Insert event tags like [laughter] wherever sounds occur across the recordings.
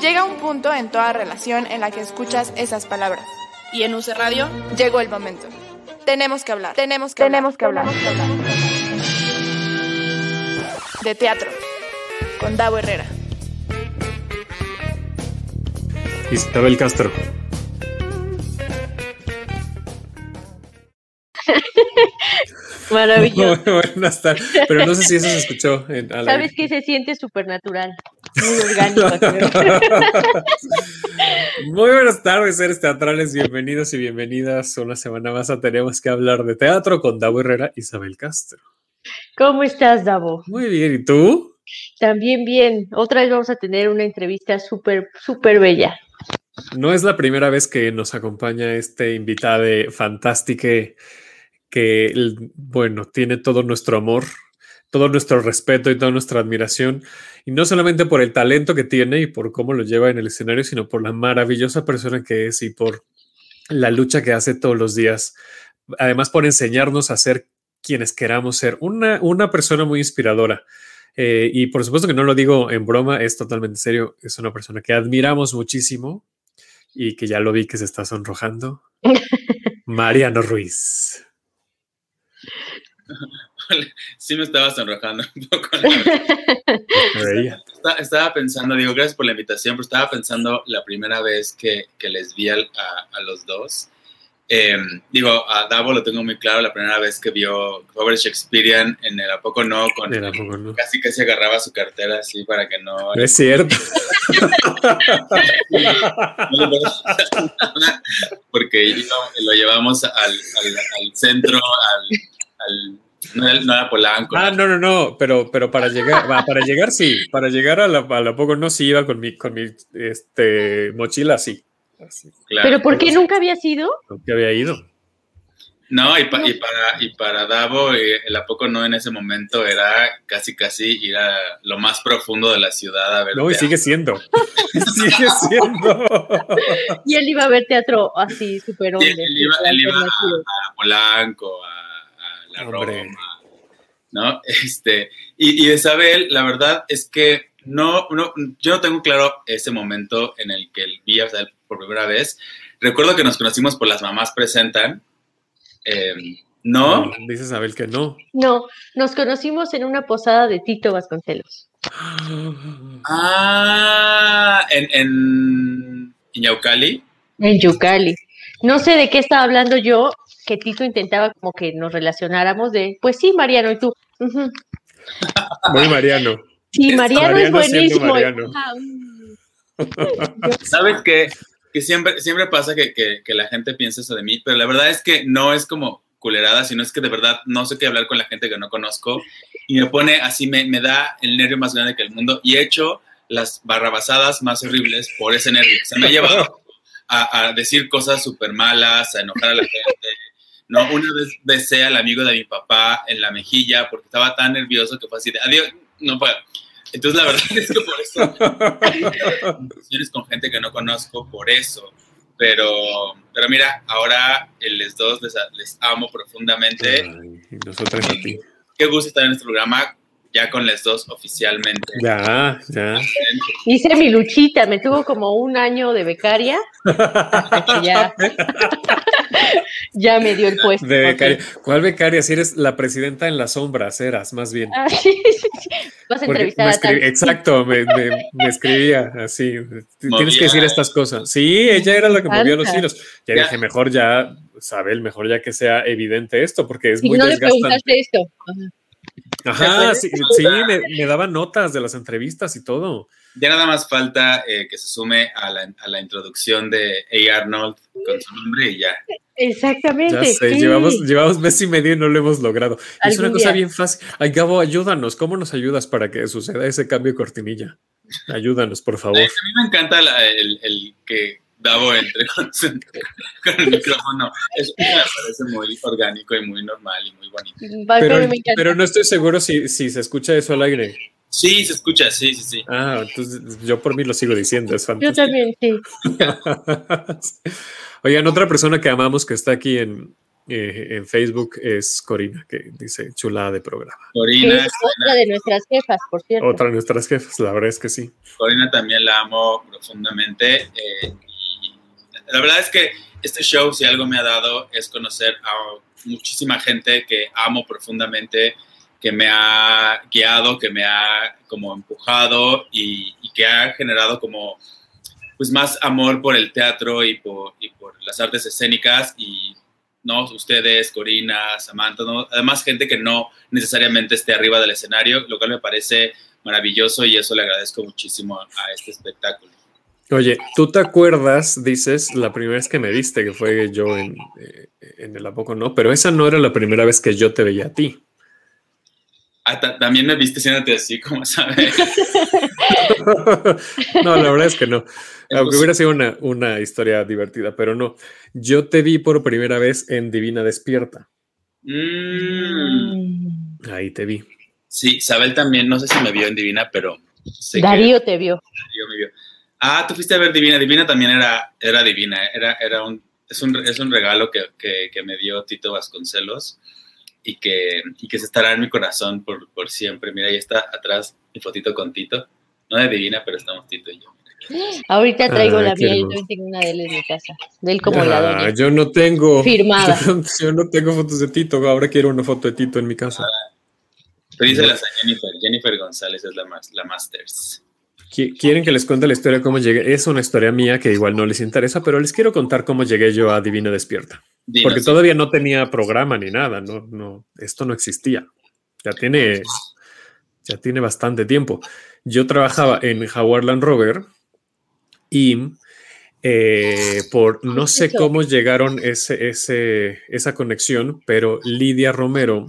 Llega un punto en toda relación en la que escuchas esas palabras. Y en UC Radio llegó el momento. Tenemos que hablar. Tenemos que tenemos hablar. Que hablar. De teatro. Con Davo Herrera. Isabel Castro. [laughs] Maravilloso. [laughs] buenas tardes. Pero no sé si eso se escuchó. En, ¿Sabes que se siente supernatural? Muy orgánico. [laughs] Muy buenas tardes, seres teatrales. Bienvenidos y bienvenidas. Una semana más a Tenemos que hablar de teatro con Davo Herrera y Isabel Castro. ¿Cómo estás, Davo? Muy bien. ¿Y tú? También bien. Otra vez vamos a tener una entrevista súper, súper bella. No es la primera vez que nos acompaña este invitado fantástico que, bueno, tiene todo nuestro amor, todo nuestro respeto y toda nuestra admiración. Y no solamente por el talento que tiene y por cómo lo lleva en el escenario, sino por la maravillosa persona que es y por la lucha que hace todos los días. Además, por enseñarnos a ser quienes queramos ser. Una, una persona muy inspiradora. Eh, y por supuesto que no lo digo en broma, es totalmente serio. Es una persona que admiramos muchísimo y que ya lo vi que se está sonrojando. [laughs] Mariano Ruiz. Sí me estaba sonrojando un poco. [laughs] estaba, pensando, digo, gracias por la invitación, pero estaba pensando la primera vez que, les vi a, los dos. Em, digo, a Davo lo tengo muy claro, la primera vez que vio Robert Shakespeare en el A poco no, con casi que se agarraba su cartera así para que no... es cierto. [laughs] porque lo llevamos al, al, centro, al, no, era Polanco. Ah, no, no, no, pero, pero para llegar, para llegar sí, para llegar a la, a poco no sí iba con mi, con mi este, mochila sí. ¿Pero por qué nunca había ido? Nunca había ido. No, y, y, para, y para Davo, eh, el ¿a poco no en ese momento era casi casi ir a lo más profundo de la ciudad a ver. No, y sigue siendo. [laughs] sigue siendo. y él iba a ver teatro así, súper hombre. Él, iba, él iba a, Polanco, a, La Roma, ¿no? Este, y, y Isabel, la verdad es que no, no, yo no tengo claro ese momento en el que vi a por primera vez. Recuerdo que nos conocimos por Las Mamás Presentan Em, ¿No? Dice Abel que no. No, nos conocimos en una posada de Tito Vasconcelos. Ah, en, en, en Yaucali. En Yucali. No sé de qué estaba hablando yo, que Tito intentaba como que nos relacionáramos de, pues sí, Mariano, y tú. Muy Mariano. Sí, Mariano, es buenísimo. [laughs] ¿Sabes qué? que siempre, siempre pasa que, que, la gente piensa eso de mí, pero la verdad es que no es como culerada, sino es que de verdad no sé qué hablar con la gente que no conozco y me pone así, me, me da el nervio más grande que el mundo y he hecho las barrabasadas más horribles por ese nervio. Se me ha llevado [laughs] a, a decir cosas súper malas, a enojar a la gente. No, una vez besé al amigo de mi papá en la mejilla porque estaba tan nervioso que fue así de adiós, no puedo. Entonces, la verdad es que por eso [laughs] conversaciones con gente que no conozco, por eso. Pero, pero mira, ahora les dos les, amo profundamente. Ay, nosotros a ti. Qué gusto estar en este programa ya con les dos oficialmente. Ya, ya. [laughs] Hice mi luchita, me tuvo como un año de becaria. ya. [laughs] ya me dio el puesto. De becaria. ¿Cuál becaria? Si eres la presidenta en las sombras, eras más bien. Ah, Vas a entrevistar a Exacto, me, me, escribía así. Tienes que decir estas cosas. Sí, ella era la que movía los hilos. Ya, dije, mejor ya, Sabel, mejor ya que sea evidente esto, porque es muy no desgastante. Le esto. Ajá, sí, sí me, me daban notas de las entrevistas y todo. Ya nada más falta eh, que se sume a la, a la, introducción de A. Arnold con su nombre y ya. Exactamente. Ya sé, llevamos, llevamos mes y medio y no lo hemos logrado. Es una cosa bien fácil. Ay, Gabo, ayúdanos. ¿Cómo nos ayudas para que suceda ese cambio de cortinilla? Ayúdanos, por favor. A mí me encanta el, el, que Entre [laughs] con, el micrófono. Eso me parece muy orgánico y muy normal y muy bonito. Pero, pero no estoy seguro si, si se escucha eso al aire. Sí, se escucha, sí, sí, sí. Ah, entonces yo por mí lo sigo diciendo, es fantástico. Yo también, sí. [laughs] Oigan, otra persona que amamos que está aquí en, eh, en Facebook es Corina, que dice chulada de programa. Corina. Es otra de nuestras jefas, por cierto. Otra de nuestras jefas, la verdad es que sí. Corina también la amo profundamente. eh, la verdad es que este show, si algo me ha dado, es conocer a muchísima gente que amo profundamente, que me ha guiado, que me ha como empujado y, y que ha generado como pues más amor por el teatro y por, y por las artes escénicas y no ustedes, Corina, Samantha, ¿no? además gente que no necesariamente esté arriba del escenario, lo cual me parece maravilloso y eso le agradezco muchísimo a este espectáculo. Oye, ¿tú te acuerdas, dices, la primera vez que me viste, que fue yo en, eh, en el ¿A poco no? Pero esa no era la primera vez que yo te veía a ti. Ah, ta- también me viste siéntate así, como sabes. [laughs] no, la verdad es que no. Aunque Entonces- hubiera sido una, una historia divertida, pero no. Yo te vi por primera vez en Divina Despierta. Mm. Ahí te vi. Sí, Isabel también, no sé si me vio en Divina, pero que Darío te vio. Darío me vio. Ah, tú fuiste a ver Divina. Divina también era, era divina. Era, era un, es, un, es un regalo que, que, que me dio Tito Vasconcelos y que, y que se estará en mi corazón por, por siempre. Mira, ahí está atrás mi fotito con Tito. No de Divina, pero estamos Tito y yo. Ahorita traigo Ay, la mía, yo tengo una de él en mi casa. De él como la Ah, doña. yo no tengo. [laughs] Firmada. Yo no, yo no tengo fotos de Tito. Ahora quiero una foto de Tito en mi casa. Pedíselas a Jennifer. Jennifer González es la, la Masters. Qui- ¿Quieren que les cuente la historia cómo llegué? Es una historia mía que igual no les interesa, pero les quiero contar cómo llegué yo a Divina Despierta. Dinos, Porque todavía no tenía programa ni nada, no, no, esto no existía. Ya tiene, ya tiene bastante tiempo. Yo trabajaba en Jaguar Land Rover y eh, por no sé cómo llegaron ese, ese, esa conexión, pero Lidia Romero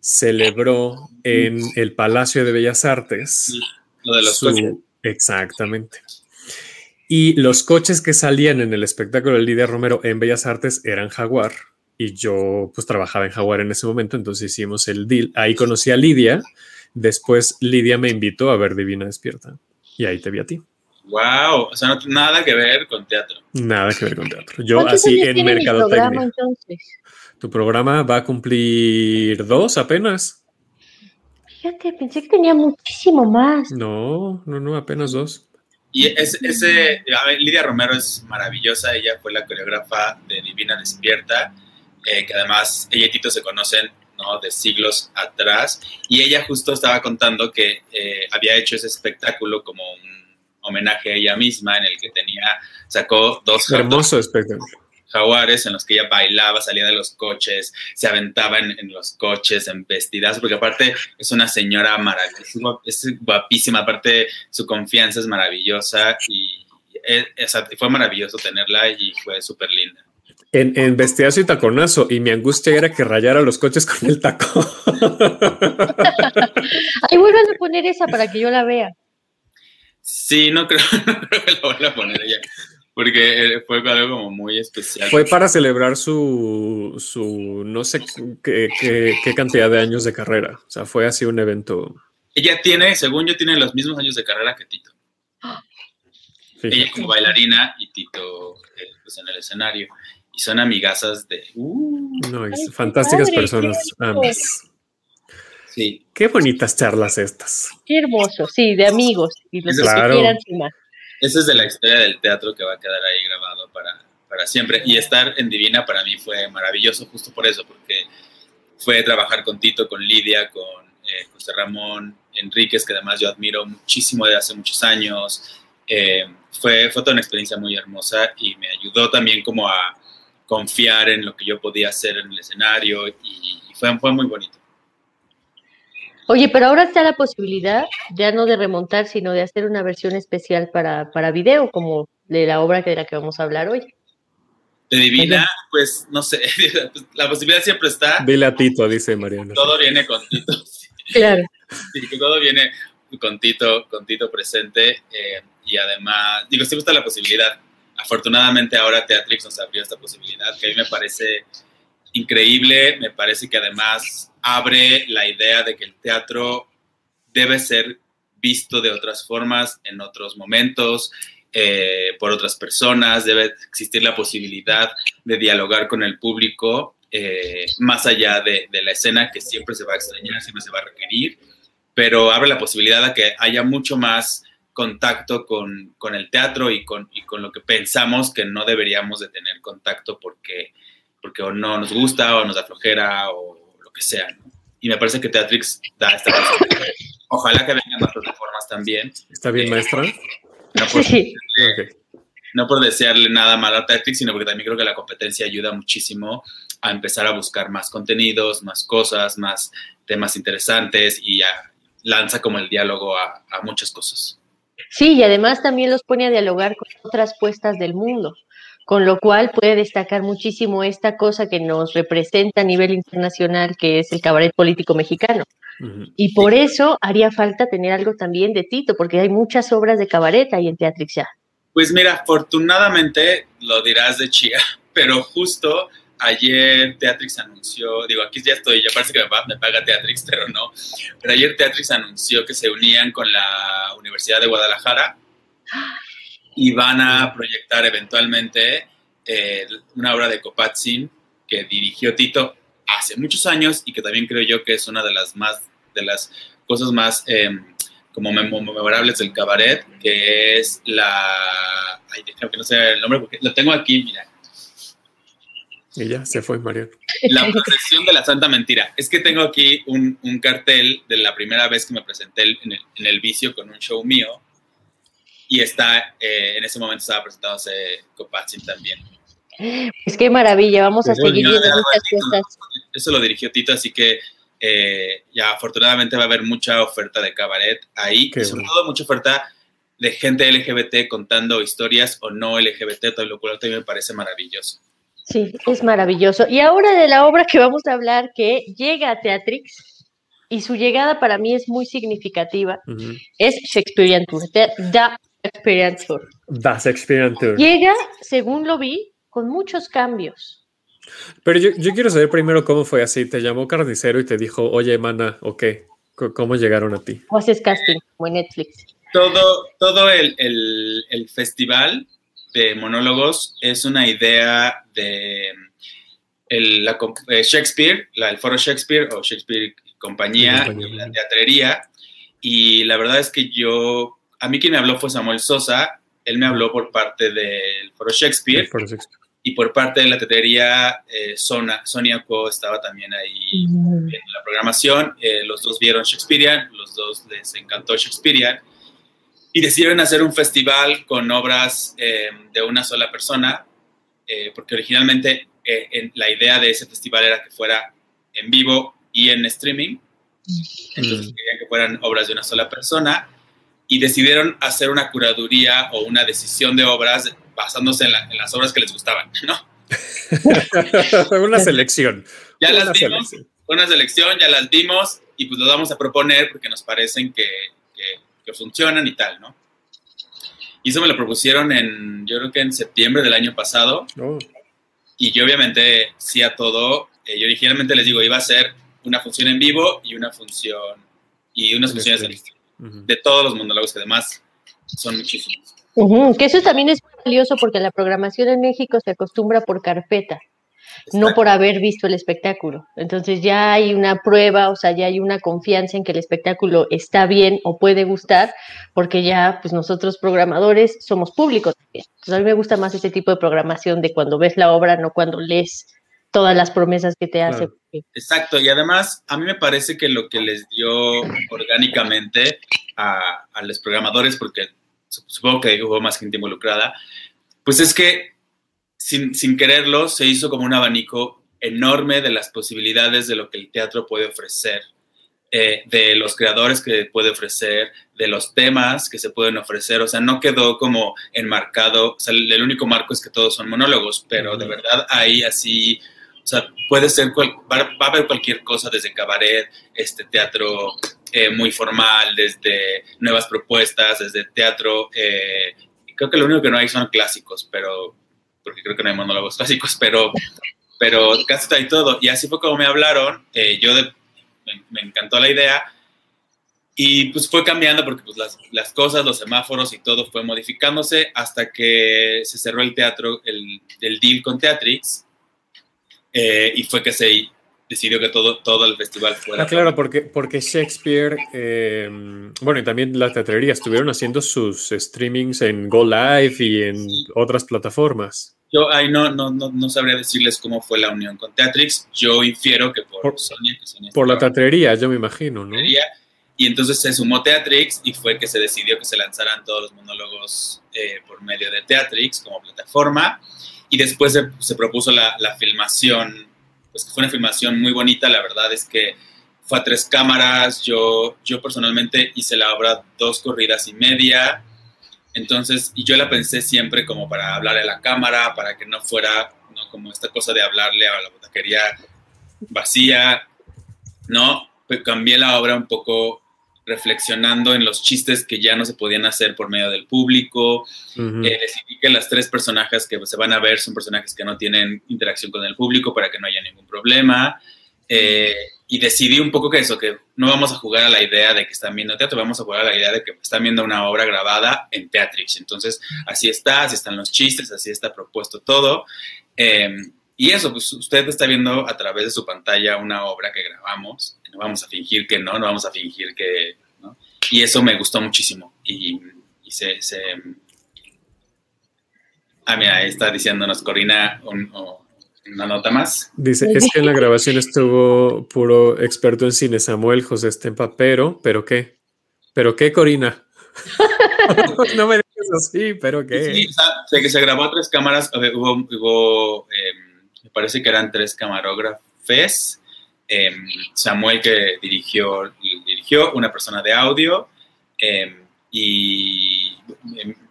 celebró en el Palacio de Bellas Artes Lo de los su- coches. Exactamente. Y los coches que salían en el espectáculo de Lidia Romero en Bellas Artes eran Jaguar. Y yo pues trabajaba en Jaguar en ese momento, entonces hicimos el deal. Ahí conocí a Lidia. Después Lidia me invitó a ver Divina Despierta. Y ahí te vi a ti. Wow, o sea, no tiene nada que ver con teatro. Nada que ver con teatro. Yo ¿Cuántos así en programa, mercadotecnia. entonces? Tu programa va a cumplir dos apenas. Fíjate, pensé que tenía muchísimo más. No, no, no, apenas dos. Y ese, ese a ver, Lidia Romero es maravillosa, ella fue la coreógrafa de Divina Despierta, eh, que además ella y Tito se conocen ¿no? de siglos atrás, y ella justo estaba contando que eh, había hecho ese espectáculo como un homenaje a ella misma, en el que tenía, sacó dos Hermoso espectáculo. Jaguares en los que ella bailaba, salía de los coches, se aventaba en, en los coches, en vestidas, porque aparte es una señora maravillosa, es guap- es guapísima, aparte su confianza es maravillosa y es- es- fue maravilloso tenerla y fue súper linda. En, en vestidazo y taconazo. Y mi angustia era que rayara los coches con el taco. [laughs] Ay, vuelvan a poner esa para que yo la vea. Sí, no creo, [laughs] no creo que la vuelva a poner ella, porque eh, fue algo como muy especial. Fue para celebrar su, su no sé qué, qué- qué cantidad de años de carrera. O sea, fue así un evento. Ella tiene, según yo, tiene los mismos años de carrera que Tito. [gasps] fíjate. ella como bailarina y Tito eh, pues en el escenario. Y son amigazas de... uh, No, Ay, fantásticas padre, personas, ambas. sí, Qué bonitas charlas estas. Qué hermoso, sí, de amigos. Y los que Claro. se quieran sumar. Esa es de la historia del teatro que va a quedar ahí grabado para, para siempre. Y estar en Divina para mí fue maravilloso justo por eso, porque fue trabajar con Tito, con Lidia, con eh, José Ramón Enríquez, que además yo admiro muchísimo de hace muchos años. Eh, fue, fue toda una experiencia muy hermosa y me ayudó también como a confiar en lo que yo podía hacer en el escenario y, fue, fue muy bonito. Oye, pero ahora está la posibilidad ya no de remontar, sino de hacer una versión especial para, para video, como de la obra que de la que vamos a hablar hoy. De Divina, pues no sé, [laughs] la posibilidad siempre está. Dile a Tito, dice Mariana. Todo viene con Tito. [laughs] Claro. Sí, que todo viene con Tito, con Tito presente eh, y además, digo, sí gusta la posibilidad. Afortunadamente ahora Teatrix nos abrió esta posibilidad que a mí me parece increíble, me parece que además abre la idea de que el teatro debe ser visto de otras formas, en otros momentos, eh, por otras personas, debe existir la posibilidad de dialogar con el público eh, más allá de, la escena que siempre se va a extrañar, siempre se va a requerir, pero abre la posibilidad de que haya mucho más contacto con, el teatro y con, con lo que pensamos que no deberíamos de tener contacto porque, porque o no nos gusta o nos da flojera o lo que sea. Y me parece que Teatrix da esta Ojalá que vengan más plataformas también. ¿Está bien, eh, maestra? No por, sí. no por desearle nada malo a Teatrix, sino porque también creo que la competencia ayuda muchísimo a empezar a buscar más contenidos, más cosas, más temas interesantes y ya lanza como el diálogo a muchas cosas. Sí, y además también los pone a dialogar con otras puestas del mundo, con lo cual puede destacar muchísimo esta cosa que nos representa a nivel internacional, que es el cabaret político mexicano. Y por eso haría falta tener algo también de Tito, porque hay muchas obras de cabaret ahí en Teatrix ya. Pues mira, afortunadamente lo dirás de chía, [laughs] pero justo ayer Teatrix anunció, digo, aquí ya estoy, ya parece que me, paga Teatrix, [laughs] pero no, pero ayer Teatrix anunció que se unían con la Universidad de Guadalajara y van a proyectar eventualmente eh, una obra de Kopatzin que dirigió Tito hace muchos años y que también creo yo que es una de las más, de las cosas más em, como memorables del cabaret, que es la, ay, que no sé el nombre porque lo tengo aquí, mira, y ya se fue Mariano. La procesión de la Santa Mentira. Es que tengo aquí un, cartel de la primera vez que me presenté en el, vicio con un show mío. Y está, eh, en ese momento estaba presentándose Copazzi también. Pues qué maravilla, vamos a seguir viendo muchas cosas. Eso lo dirigió Tito, así que eh, ya afortunadamente va a haber mucha oferta de cabaret ahí. y sobre todo mucha oferta de gente LGBT contando historias o no LGBT, todo lo cual también me parece maravilloso. Sí, es maravilloso. Y ahora de la obra que vamos a hablar, que llega a Teatrix, y su llegada para mí es muy significativa, es Shakespearean Tour, The Shakespearean Tour. The Shakespearean Tour. Llega, según lo vi, con muchos cambios. Pero yo, quiero saber primero cómo fue así. ¿Te llamó carnicero y te dijo, oye, mana, o qué? ¿Cómo llegaron a ti? O haces casting, como en Netflix. Todo, todo el, el festival de monólogos es una idea de el, la, eh, Shakespeare, la, el foro Shakespeare o Shakespeare compañía, y la teatrería. Y la verdad es que yo, a mí quien me habló fue Samuel Sosa, él me habló por parte del foro Shakespeare. Y por parte de la teatrería, eh, Sonia Co estaba también ahí en la programación. Eh, los dos vieron Shakespearean, los dos les encantó Shakespearean y decidieron hacer un festival con obras eh, de una sola persona, eh, porque originalmente eh, la idea de ese festival era que fuera en vivo y en streaming. Entonces mm. querían que fueran obras de una sola persona y decidieron hacer una curaduría o una decisión de obras basándose en, las obras que les gustaban, ¿no? [laughs] una selección. Ya las vimos, una selección, ya las vimos y pues lo vamos a proponer porque nos parecen que funcionan y tal, ¿no? Y eso me lo propusieron en, yo creo que en septiembre del año pasado. Oh. Y yo obviamente sí a todo. Eh, yo originalmente les digo, iba a ser una función en vivo y una función, y unas funciones de todos los monólogos que además son muchísimos. Que eso también es valioso porque la programación en México se acostumbra por carpeta no por haber visto el espectáculo. Entonces ya hay una prueba, o sea, ya hay una confianza en que el espectáculo está bien o puede gustar, porque ya, pues nosotros programadores somos públicos también. Entonces a mí me gusta más ese tipo de programación de cuando ves la obra, no cuando lees todas las promesas que te hace. Exacto, y además a mí me parece que lo que les dio orgánicamente a, a los programadores, porque supongo que hubo más gente involucrada, pues es que sin, quererlo, se hizo como un abanico enorme de las posibilidades de lo que el teatro puede ofrecer, eh, de los creadores que puede ofrecer, de los temas que se pueden ofrecer. O sea, no quedó como enmarcado, o sea, el único marco es que todos son monólogos, pero de verdad ahí así, sea, puede ser, va, a haber cualquier cosa desde cabaret, este teatro eh, muy formal, desde nuevas propuestas, desde teatro. Eh, creo que lo único que no hay son clásicos, pero porque creo que no hay monólogos clásicos, pero, pero casi está ahí todo. Y así fue como me hablaron, eh, yo me, encantó la idea y pues fue cambiando porque pues las, las, cosas, los semáforos y todo fue modificándose hasta que se cerró el teatro, el, el deal con Teatrix eh, y fue que se decidió que todo, todo el festival fuera. Ah, claro, porque, porque Shakespeare, eh, bueno, y también la teatrería estuvieron haciendo sus streamings en Go Live y en otras plataformas. Yo ahí no, no, no, no, sabría decirles cómo fue la unión con Teatrix. Yo infiero que por, por Sonia. Que Sonia por la teatrería, yo me imagino, ¿no? Y entonces se sumó Teatrix y fue que se decidió que se lanzaran todos los monólogos eh, por medio de Teatrix como plataforma. Y después se, se propuso la, la, filmación, pues que fue una filmación muy bonita. La verdad es que fue a tres cámaras. Yo, yo personalmente hice la obra dos corridas y media entonces, y yo la pensé siempre como para hablarle a la cámara, para que no fuera ¿no? como esta cosa de hablarle a la botaquería vacía, ¿no? Pues cambié la obra un poco reflexionando en los chistes que ya no se podían hacer por medio del público. Uh -huh. eh, decidí que las tres personajes que se van a ver son personajes que no tienen interacción con el público para que no haya ningún problema. Eh, y decidí un poco que eso, que no vamos a jugar a la idea de que están viendo teatro, vamos a jugar a la idea de que están viendo una obra grabada en Teatrix. Entonces, así está, así están los chistes, así está propuesto todo. Eh, y eso, pues usted está viendo a través de su pantalla una obra que grabamos. No vamos a fingir que no, no vamos a fingir que... ¿no? Y eso me gustó muchísimo. Y, y se, se... Ah, mira, ahí está diciéndonos Corina un, un una nota más. Dice, es que en la grabación estuvo puro experto en cine Samuel José Estempa, pero, ¿pero qué? ¿Pero qué, Corina? [laughs] no me digas así, ¿pero qué? Sí, o sea, que se grabó a tres cámaras, hubo, hubo eh, me parece que eran tres camarógrafes, eh, Samuel que dirigió, dirigió, una persona de audio eh, y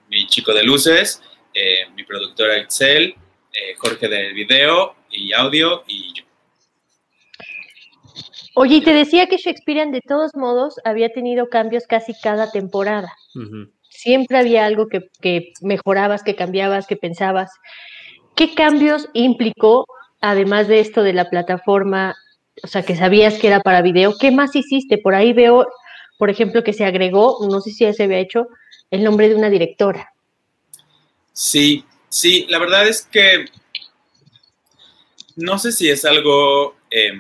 mi chico de luces, mi productora Excel, eh, Jorge de video y audio y yo. Oye, y te decía que Shakespeare de todos modos había tenido cambios casi cada temporada. Uh -huh. Siempre había algo que, que, mejorabas, que cambiabas, que pensabas. ¿Qué cambios implicó, además de esto de la plataforma, o sea, que sabías que era para video? ¿Qué más hiciste? Por ahí veo, por ejemplo, que se agregó, no sé si ya se había hecho, el nombre de una directora. Sí, Sí, la verdad es que no sé si es algo... Eh,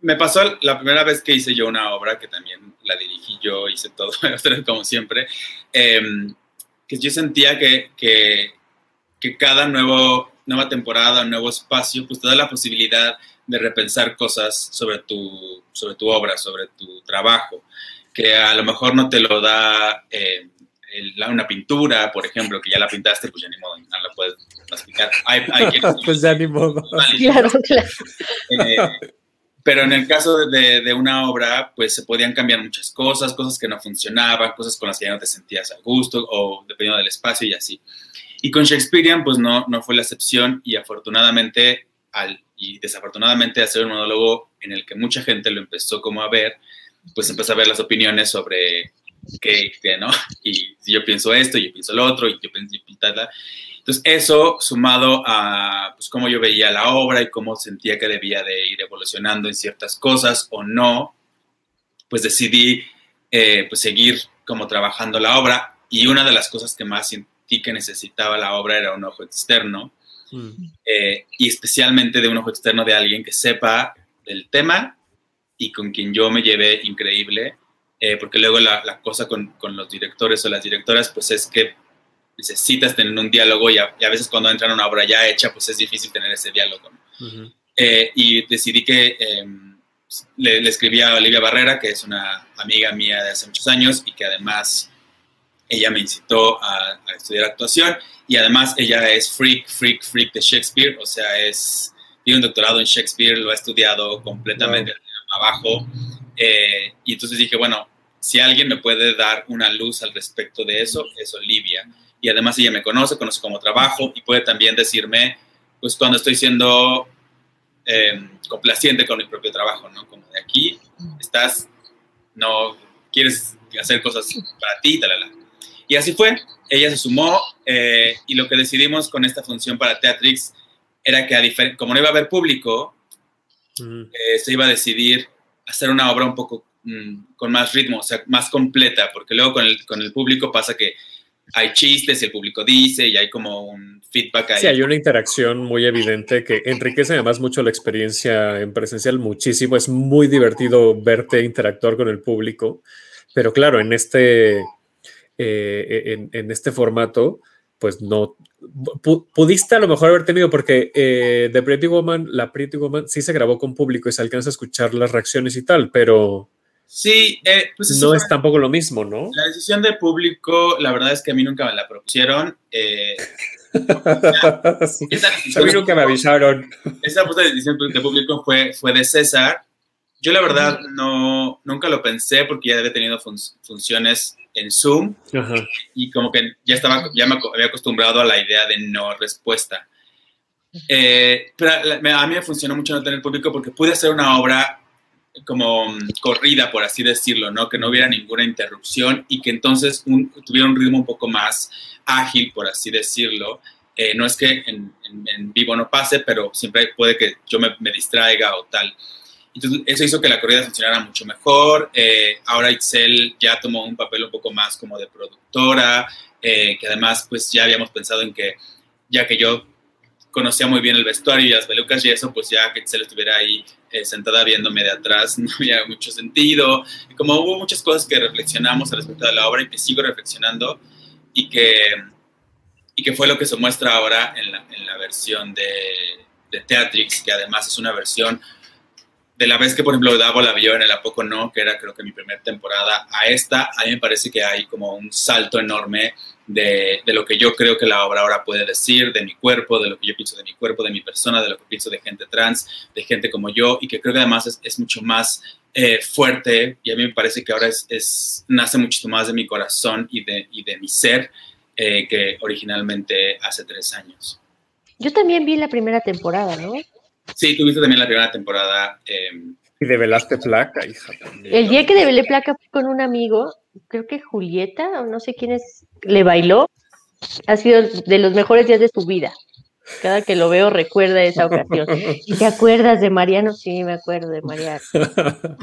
me pasó la primera vez que hice yo una obra, que también la dirigí yo, hice todo, [laughs] como siempre, eh, que yo sentía que, que, que, cada nuevo, nueva temporada, nuevo espacio, pues te da la posibilidad de repensar cosas sobre tu, sobre tu obra, sobre tu trabajo, que a lo mejor no te lo da... Eh, una pintura, por ejemplo, que ya la pintaste, pues ya ni modo, no la puedes explicar. Hay, hay [laughs] pues ya ni modo. Claro, claro. Eh, pero en el caso de, de, una obra, pues se podían cambiar muchas cosas, cosas que no funcionaban, cosas con las que ya no te sentías a gusto, o dependiendo del espacio y así. Y con Shakespearean, pues no, no fue la excepción, y afortunadamente, al, y desafortunadamente, hacer un monólogo en el que mucha gente lo empezó como a ver, pues empezó a ver las opiniones sobre que, ¿no? Y yo pienso esto, yo pienso lo otro, y yo pienso y tal, tal. Entonces, eso sumado a pues, cómo yo veía la obra y cómo sentía que debía de ir evolucionando en ciertas cosas o no, pues decidí eh, pues, seguir como trabajando la obra. Y una de las cosas que más que necesitaba la obra era un ojo externo, mm. eh, y especialmente de un ojo externo de alguien que sepa del tema y con quien yo me llevé increíble eh, porque luego la, la cosa con, con, los directores o las directoras, pues es que necesitas tener un diálogo y a, y a, veces cuando entran a una obra ya hecha, pues es difícil tener ese diálogo. ¿no? Uh -huh. eh, y decidí que eh, le, le, escribí a Olivia Barrera, que es una amiga mía de hace muchos años y que además ella me incitó a, a estudiar actuación y además ella es freak, freak, freak de Shakespeare, o sea, es, tiene un doctorado en Shakespeare, lo ha estudiado completamente wow. abajo. Eh, y entonces dije, bueno, si alguien me puede dar una luz al respecto de eso, es Olivia. Y además ella me conoce, conoce cómo trabajo y puede también decirme, pues cuando estoy siendo eh, complaciente con mi propio trabajo, ¿no? Como de aquí estás, no quieres hacer cosas para ti, talala. Y así fue, ella se sumó eh, y lo que decidimos con esta función para Teatrix era que, a como no iba a haber público, mm. eh, se iba a decidir hacer una obra un poco mmm, con más ritmo, o sea, más completa, porque luego con el, con el público pasa que hay chistes y el público dice y hay como un feedback ahí. Sí, hay una interacción muy evidente que enriquece además mucho la experiencia en presencial, muchísimo. Es muy divertido verte interactuar con el público, pero claro, en este, eh, en, en, este formato, pues no. Pudiste a lo mejor haber tenido, porque eh, The Pretty Woman, la Pretty Woman sí se grabó con público y se alcanza a escuchar las reacciones y tal, pero Sí, eh, pues no es tampoco lo mismo, ¿no? La decisión de público, la verdad es que a mí nunca me la propusieron. Eh, [laughs] sí, a mí nunca me avisaron. Esa decisión de público fue, fue de César. Yo la verdad no, nunca lo pensé porque ya había tenido funciones en Zoom y como que ya estaba, ya me había acostumbrado a la idea de no respuesta. Eh, pero a mí me funcionó mucho no tener público porque pude hacer una obra como corrida, por así decirlo, ¿no? Que no hubiera ninguna interrupción y que entonces tuviera un ritmo un poco más ágil, por así decirlo. Eh, no es que en, vivo no pase, pero siempre puede que yo me, distraiga o tal. Entonces, eso hizo que la corrida funcionara mucho mejor. Eh, ahora Itzel ya tomó un papel un poco más como de productora, eh, que además, pues ya habíamos pensado en que, ya que yo conocía muy bien el vestuario y las pelucas y eso, pues ya que Itzel estuviera ahí eh, sentada viéndome de atrás [laughs] no había mucho sentido. Como hubo muchas cosas que reflexionamos al respecto de la obra y que sigo reflexionando y que, y que fue lo que se muestra ahora en la, en la versión de, de Teatrix, que además es una versión de la vez que, por ejemplo, Davo la vio en el A No, que era creo que mi primera temporada, a esta, a mí me parece que hay como un salto enorme de, de, lo que yo creo que la obra ahora puede decir, de mi cuerpo, de lo que yo pienso de mi cuerpo, de mi persona, de lo que pienso de gente trans, de gente como yo, y que creo que además es, mucho más eh, fuerte, y a mí me parece que ahora es, es, nace mucho más de mi corazón y de, y de mi ser eh, que originalmente hace tres años. Yo también vi la primera temporada, ¿no? Sí, tuviste también la primera temporada. Eh, y develaste placa, hija. También. El día que develé placa con un amigo, creo que Julieta, o no sé quién es, le bailó. Ha sido de los mejores días de su vida. Cada que lo veo recuerda esa ocasión. ¿Y te acuerdas de Mariano? Sí, me acuerdo de Mariano. [laughs]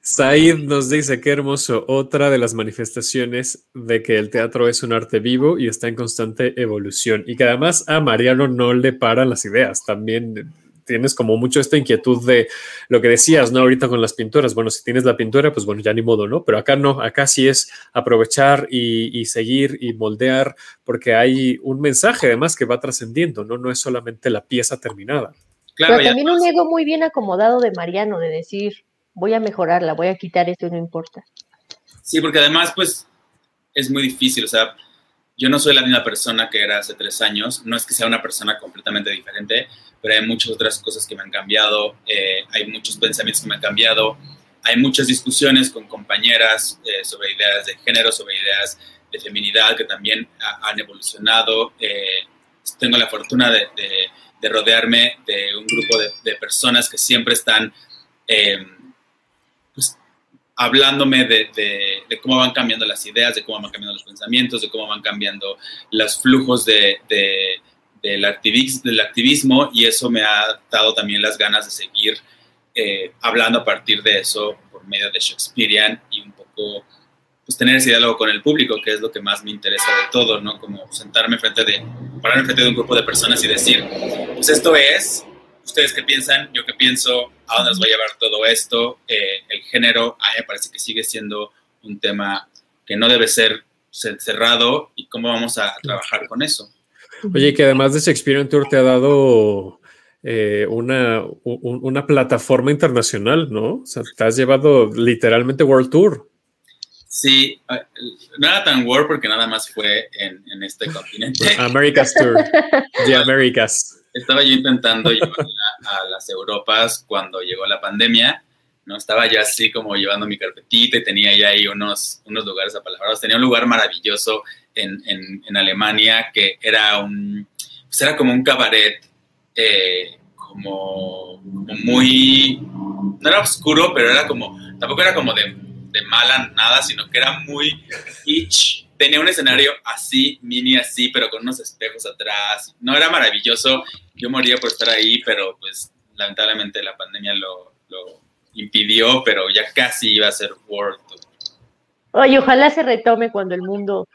Said nos dice, qué hermoso, otra de las manifestaciones de que el teatro es un arte vivo y está en constante evolución. Y que además a Mariano no le paran las ideas. También tienes como mucho esta inquietud de lo que decías, ¿no? Ahorita con las pinturas, bueno, si tienes la pintura, pues bueno, ya ni modo, ¿no? Pero acá no, acá sí es aprovechar y, y seguir y moldear, porque hay un mensaje además que va trascendiendo, ¿no? No es solamente la pieza terminada. Claro, Pero también un ego muy bien acomodado de Mariano, de decir, voy a mejorarla, voy a quitar esto, no importa. Sí, porque además, pues, es muy difícil, o sea, yo no soy la misma persona que era hace tres años, no es que sea una persona completamente diferente, pero hay muchas otras cosas que me han cambiado, eh, hay muchos pensamientos que me han cambiado, hay muchas discusiones con compañeras eh, sobre ideas de género, sobre ideas de feminidad que también ha, han evolucionado. Eh, tengo la fortuna de, de, de, rodearme de un grupo de, de personas que siempre están pues, hablándome de, cómo van cambiando las ideas, de cómo van cambiando los pensamientos, de cómo van cambiando los flujos de, del, activismo, y eso me ha dado también las ganas de seguir eh, hablando a partir de eso por medio de Shakespearean y un poco pues tener ese diálogo con el público, que es lo que más me interesa de todo, ¿no? Como sentarme frente de, pararme frente de un grupo de personas y decir, pues esto es, ustedes qué piensan, yo qué pienso, a dónde nos va a llevar todo esto, eh, el género, a me parece que sigue siendo un tema que no debe ser cerrado y cómo vamos a trabajar con eso. Oye, que además de Shakespeare Tour te ha dado eh, una, un, una plataforma internacional, ¿no? O sea, te has llevado literalmente World Tour. Sí, no era tan World porque nada más fue en, en este continente. [laughs] America's Tour, The Americas. Estaba yo intentando llevarla a las Europas cuando llegó la pandemia, ¿no? Estaba ya así como llevando mi carpetita y tenía ya ahí unos, unos lugares apalabrados. Tenía un lugar maravilloso en, en, Alemania que era un, pues era como un cabaret, eh, como, como, muy, no era oscuro, pero era como, tampoco era como de, de mala nada, sino que era muy itch. Tenía un escenario así, mini así, pero con unos espejos atrás. No era maravilloso. Yo moría por estar ahí, pero pues lamentablemente la pandemia lo, lo impidió, pero ya casi iba a ser World Tour. Oye, ojalá se retome cuando el mundo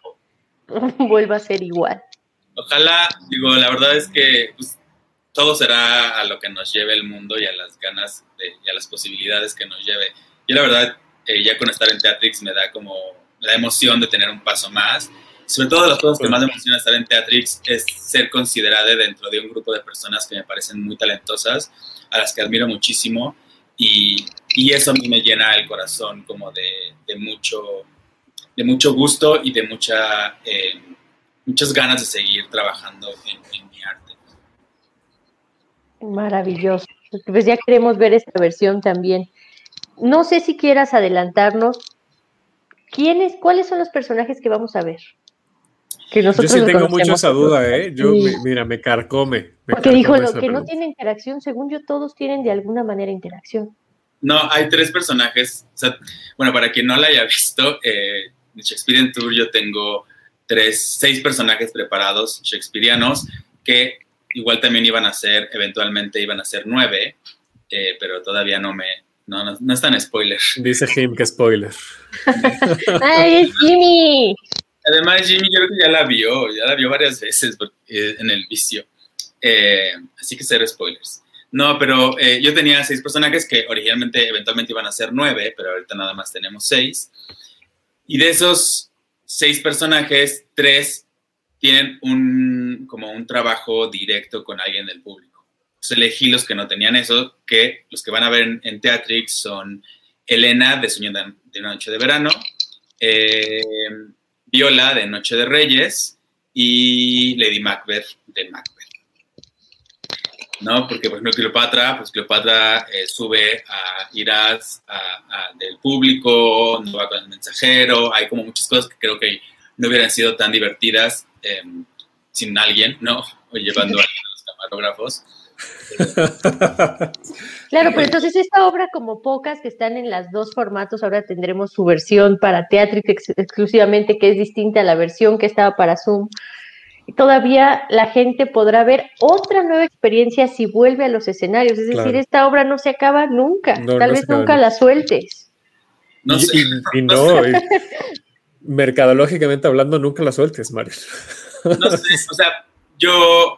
[laughs] vuelva a ser igual. Ojalá, digo, la verdad es que pues, todo será a lo que nos lleve el mundo y a las ganas y a las posibilidades que nos lleve. Yo la verdad, eh, ya con estar en Teatrix me da como la emoción de tener un paso más. Sobre todo las cosas que más me emociona estar en Teatrix es ser considerada dentro de un grupo de personas que me parecen muy talentosas, a las que admiro muchísimo y, y eso a me llena el corazón como de, de mucho, de mucho gusto y de mucha, eh, muchas ganas de seguir trabajando en, en mi arte. Maravilloso. Pues ya queremos ver esta versión también. No sé si quieras adelantarnos. ¿Quiénes, cuáles son los personajes que vamos a ver? Que nosotros Yo sí tengo mucho esa duda, ¿eh? Yo, sí. mira, me carcome. Me Porque carcome dijo, lo que pregunta. no tiene interacción, según yo, todos tienen de alguna manera interacción. No, hay tres personajes. O sea, bueno, para quien no la haya visto, eh, en Shakespearean Tour yo tengo tres, seis personajes preparados shakespearianos que igual también iban a ser, eventualmente iban a ser nueve, eh, pero todavía no me, no, no, no están spoilers. Dice Jim que spoiler. [laughs] ¡Ay, es Jimmy! Además, Jimmy yo creo que ya la vio, ya la vio varias veces eh, en el vicio. Eh, así que cero spoilers. No, pero eh, yo tenía seis personajes que originalmente, eventualmente iban a ser nueve, pero ahorita nada más tenemos seis. Y de esos seis personajes, tres tienen un, como un trabajo directo con alguien del público. Entonces elegí los que no tenían eso, que los que van a ver en, en Teatrix son Elena de Sueño de, una noche de verano, Viola de Noche de Reyes y Lady Macbeth de Macbeth. ¿No? Porque, por ejemplo, Cleopatra, pues Cleopatra eh, sube a Iras a, a, del público, no va con el mensajero, hay como muchas cosas que creo que no hubieran sido tan divertidas eh, sin alguien, ¿no? O [laughs] llevando a los camarógrafos. Claro, pero entonces esta obra, como pocas que están en las dos formatos, ahora tendremos su versión para Teatrix ex exclusivamente, que es distinta a la versión que estaba para Zoom. Y todavía la gente podrá ver otra nueva experiencia si vuelve a los escenarios. Es decir, Claro. esta obra no se acaba nunca. No, Tal no vez nunca nunca. la sueltes. No y, sé. y- y no, [laughs] y mercadológicamente hablando, nunca la sueltes, Mario. No sé, o sea, yo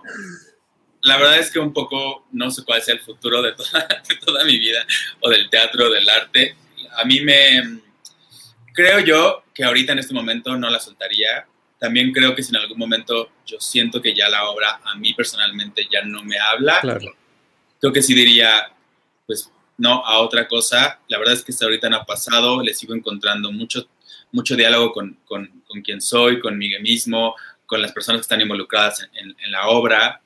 la verdad es que un poco no sé cuál sea el futuro de toda, [laughs] de toda mi vida o del teatro, del arte. A mí me creo yo que ahorita en este momento no la soltaría. También creo que si en algún momento yo siento que ya la obra a mí personalmente ya no me habla, Claro. creo que sí diría, pues no, a otra cosa. La verdad es que hasta ahorita no ha pasado, le sigo encontrando mucho, mucho diálogo con, con, con quien soy, conmigo mismo, con las personas que están involucradas en, en, en la obra.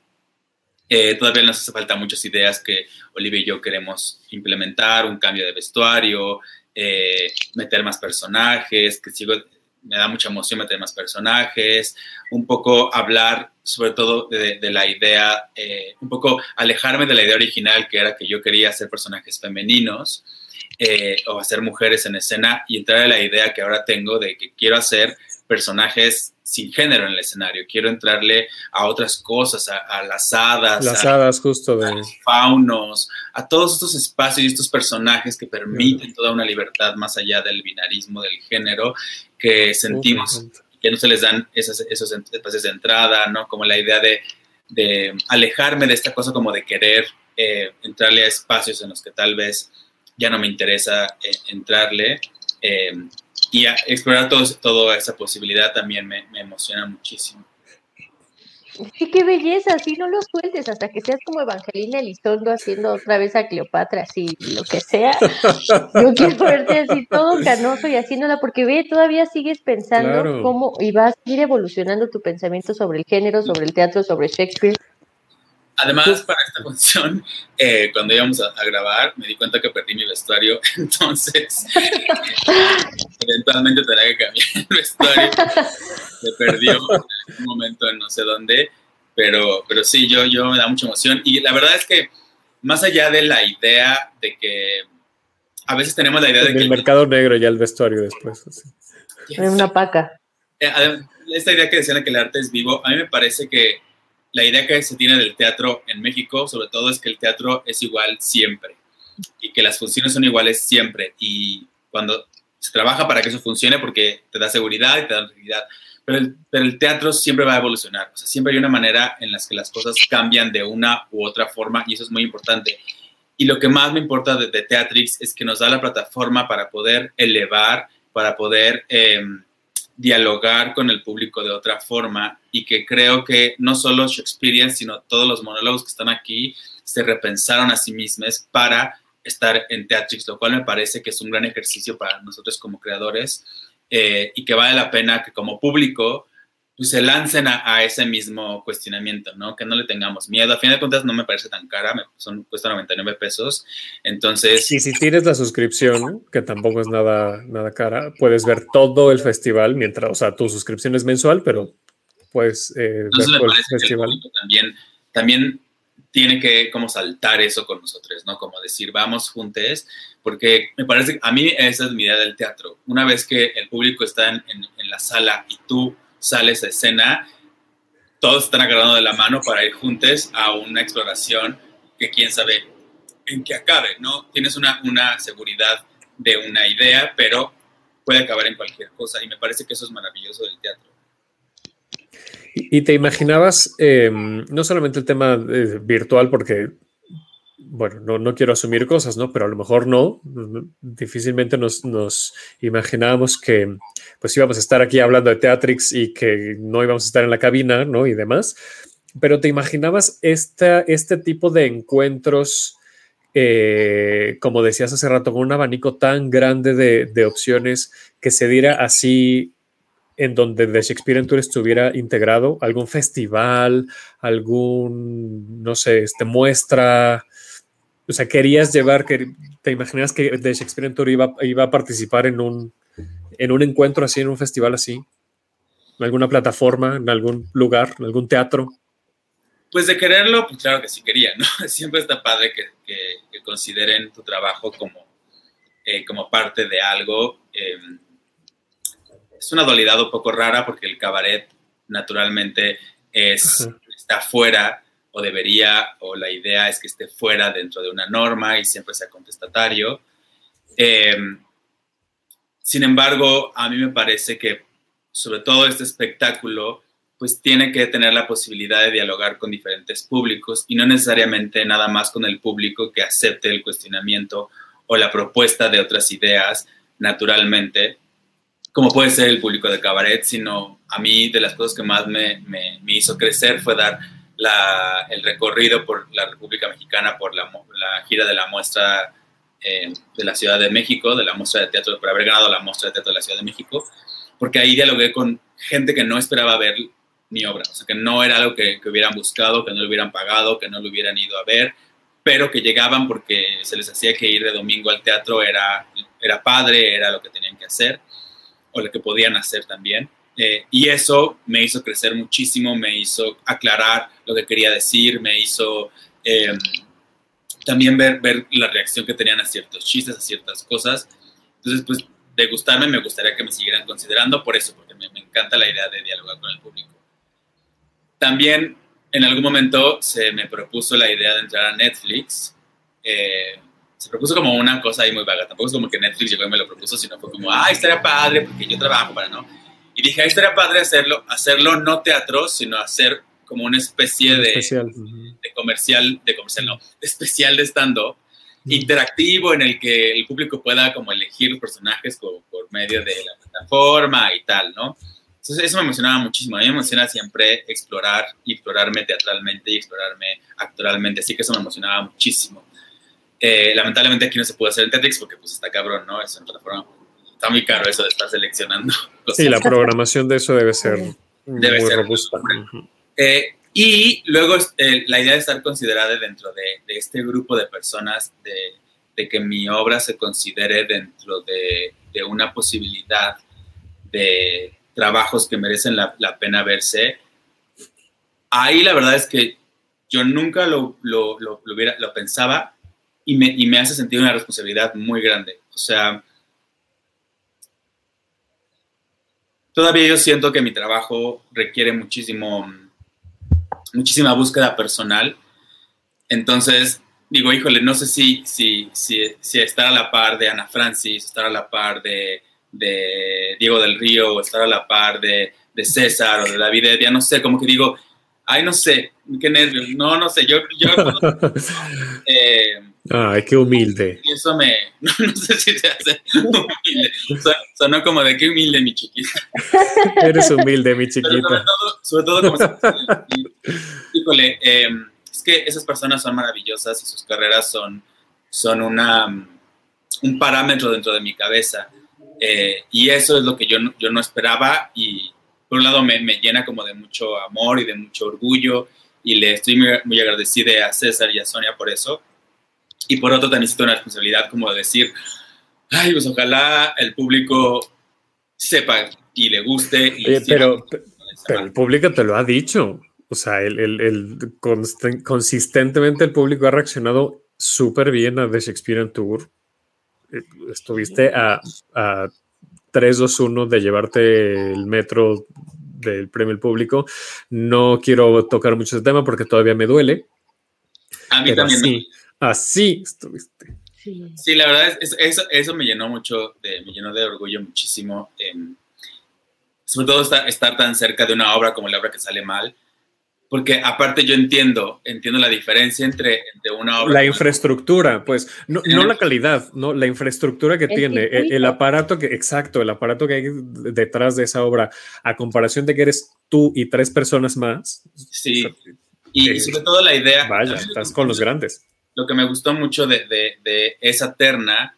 Eh, todavía nos hace falta muchas ideas que Olivia y yo queremos implementar, un cambio de vestuario, eh, meter más personajes, que sigo, me da mucha emoción meter más personajes, un poco hablar sobre todo de, la idea, eh, un poco alejarme de la idea original que era que yo quería hacer personajes femeninos o hacer mujeres en escena y entrar a la idea que ahora tengo de que quiero hacer personajes sin género en el escenario, quiero entrarle a otras cosas, a, a las hadas, Las a, hadas, justo a de. los faunos, a todos estos espacios y estos personajes que permiten toda una libertad más allá del binarismo del género que sentimos que no se les dan esas, esos espacios de entrada, ¿no? Como la idea de, de alejarme de esta cosa como de querer eh, entrarle a espacios en los que tal vez ya no me interesa eh, entrarle. Eh, y a explorar todo, toda esa posibilidad también me, me emociona muchísimo. Sí, qué belleza, así no lo sueltes hasta que seas como Evangelina Elizondo haciendo otra vez a Cleopatra, así lo que sea. [laughs] Yo quiero verte así todo canoso y haciéndola, porque ve, todavía sigues pensando Claro. cómo y vas a ir evolucionando tu pensamiento sobre el género, sobre el teatro, sobre Shakespeare. Además, para esta [laughs] función, eh, cuando íbamos a, a, grabar, me di cuenta que perdí mi vestuario, [laughs] entonces eventualmente tenía que cambiar el vestuario. Se perdió en un momento en no sé dónde, pero, pero sí, yo, yo me da mucha emoción. Y la verdad es que, más allá de la idea de que a veces tenemos la idea de que... el mercado negro ya el vestuario después. Así. Una paca. Eh, esta idea que decían de que el arte es vivo, a mí me parece que la idea que se tiene del teatro en México, sobre todo, es que el teatro es igual siempre y que las funciones son iguales siempre. Y cuando se trabaja para que eso funcione, porque te da seguridad y te da tranquilidad. pero el, pero el teatro siempre va a evolucionar. O sea, siempre hay una manera en la que las cosas cambian de una u otra forma y eso es muy importante. Y lo que más me importa de, de Teatrix es que nos da la plataforma para poder elevar, para poder eh, dialogar con el público de otra forma y que creo que no solo Shakespeare, sino todos los monólogos que están aquí se repensaron a sí mismos para estar en Teatrix, lo cual me parece que es un gran ejercicio para nosotros como creadores eh, y que vale la pena que como público pues, se lancen a, a, ese mismo cuestionamiento, ¿no? Que no le tengamos miedo. A fin de cuentas no me parece tan cara, me, son, cuesta 99 pesos. Entonces... Y si tienes la suscripción, que tampoco es nada, nada cara, puedes ver todo el festival mientras, o sea, tu suscripción es mensual, pero puedes eh, ver todo el festival. El también, también tiene que como saltar eso con nosotros, ¿no? Como decir, vamos juntos, porque me parece, a mí esa es mi idea del teatro. Una vez que el público está en, en, en la sala y tú sale esa escena, todos están agarrando de la mano para ir juntos a una exploración que quién sabe en qué acabe, ¿no? Tienes una, una seguridad de una idea, pero puede acabar en cualquier cosa y me parece que eso es maravilloso del teatro. ¿Y te imaginabas eh, no solamente el tema eh, virtual, porque, bueno, no, no, quiero asumir cosas, ¿no? Pero a lo mejor no, difícilmente nos, nos imaginábamos que pues íbamos a estar aquí hablando de Teatrix y que no íbamos a estar en la cabina, ¿no? Y demás. Pero te imaginabas esta, este tipo de encuentros, eh, como decías hace rato, con un abanico tan grande de, de, opciones que se diera así en donde The Shakespeare Tour estuviera integrado, algún festival, algún, no sé, este, muestra, o sea, querías llevar, que te imaginas que The Shakespeare Tour iba, iba a participar en un, en un encuentro así, en un festival así? ¿En alguna plataforma, en algún lugar, en algún teatro? Pues de quererlo, pues claro que sí quería, ¿no? [laughs] Siempre está padre que, que, que consideren tu trabajo como, eh, como parte de algo. Eh, es una dualidad un poco rara porque el cabaret naturalmente es, Ajá. está fuera o debería, o la idea es que esté fuera dentro de una norma y siempre sea contestatario. Eh, sin embargo, a mí me parece que sobre todo este espectáculo, pues tiene que tener la posibilidad de dialogar con diferentes públicos y no necesariamente nada más con el público que acepte el cuestionamiento o la propuesta de otras ideas naturalmente, como puede ser el público de cabaret, sino a mí de las cosas que más me, me, me hizo crecer fue dar la, el recorrido por la República Mexicana, por la, la gira de la muestra eh, de la Ciudad de México, de la muestra de teatro, por haber ganado la muestra de teatro de la Ciudad de México, porque ahí dialogué con gente que no esperaba ver mi obra, o sea, que no era algo que, que hubieran buscado, que no lo hubieran pagado, que no lo hubieran ido a ver, pero que llegaban porque se les hacía que ir de domingo al teatro era, era padre, era lo que tenían que hacer, o lo que podían hacer también. Eh, y eso me hizo crecer muchísimo, me hizo aclarar lo que quería decir, me hizo eh, también ver, ver la reacción que tenían a ciertos chistes, a ciertas cosas. Entonces, pues, de gustarme, me gustaría que me siguieran considerando por eso, porque me, me encanta la idea de dialogar con el público. También, en algún momento, se me propuso la idea de entrar a Netflix. Eh, se propuso como una cosa ahí muy vaga. Tampoco es como que Netflix llegó y me lo propuso, sino fue como, ah, estaría padre, porque yo trabajo para no. Y dije, ahí estaría padre hacerlo, hacerlo no teatro, sino hacer como una especie de, Especial. de comercial, de comercial no, de especial de stand-up, interactivo en el que el público pueda como elegir los personajes por, por, medio de la plataforma y tal, ¿no? Entonces eso me emocionaba muchísimo. A mí me emociona siempre explorar y explorarme teatralmente y explorarme actoralmente, así que eso me emocionaba muchísimo. Eh, lamentablemente aquí no se puede hacer en Tetrix porque pues está cabrón, ¿no? Es una plataforma está muy caro eso de estar seleccionando. [laughs] Sí, la programación de eso debe ser debe muy ser robusta. Eh, y luego eh, la idea de estar considerada dentro de, de este grupo de personas, de, de, que mi obra se considere dentro de, de una posibilidad de trabajos que merecen la, la, pena verse. Ahí la verdad es que yo nunca lo, lo, lo, lo hubiera, lo pensaba y me, y me hace sentir una responsabilidad muy grande. O sea, todavía yo siento que mi trabajo requiere muchísimo, muchísima búsqueda personal. Entonces, digo, híjole, no sé si, si, si, si estar a la par de Ana Francis, estar a la par de, Diego del Río estar a la par de, César o de David ya no sé, como que digo, ay, no sé, qué nervios, no, no sé, yo... yo [laughs] eh, ay, qué humilde. Y eso me, [laughs] no, sé si se hace humilde, sonó como de qué humilde mi chiquita. [laughs] Eres humilde, mi chiquita. sobre todo, sobre todo como... híjole, eh, es que esas personas son maravillosas y sus carreras son, son una, un parámetro dentro de mi cabeza. Eh, y eso es lo que yo, yo no esperaba y por un lado me, me, llena como de mucho amor y de mucho orgullo y le estoy muy, muy agradecida a César y a Sonia por eso. Y por otro también siento una responsabilidad como de decir, ay, pues ojalá el público sepa y le guste. Y pero, pero el público te lo ha dicho. O sea, el, el, el consistentemente el público ha reaccionado súper bien a The Shakespearean Tour. Eh, estuviste a, a 3-2-1 de llevarte el metro del premio al público. No quiero tocar mucho ese tema porque todavía me duele. A mí también. Así, así estuviste. Sí. sí, la verdad, es, eso, eso me llenó mucho, de, me llenó de orgullo muchísimo. sobre todo estar, estar tan cerca de una obra como la obra que sale mal porque aparte yo entiendo, entiendo la diferencia entre, entre una obra... La infraestructura, pues, no, no, la calidad, no, la infraestructura que tiene, el, aparato que, exacto, el aparato que hay detrás de esa obra, a comparación de que eres tú y tres personas más. Sí, y, eh, sobre todo la idea... Vaya, estás con los grandes. Lo que me gustó mucho de, de, de esa terna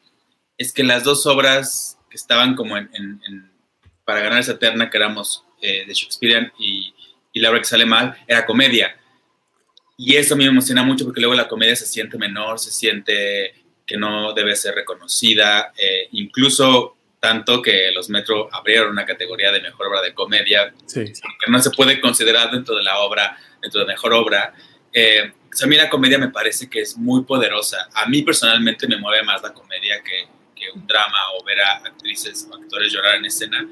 es que las dos obras que estaban como en, en, para ganar esa terna, que éramos eh, de Shakespeare y y la obra que sale mal era comedia. Y eso a mí me emociona mucho porque luego la comedia se siente menor, se siente que no debe ser reconocida, eh, incluso tanto que los Metro abrieron una categoría de mejor obra de comedia, que no se puede considerar dentro de la obra, dentro de mejor obra. Eh, a mí la comedia me parece que es muy poderosa. A mí personalmente me mueve más la comedia que, que un drama o ver a actrices o actores llorar en escena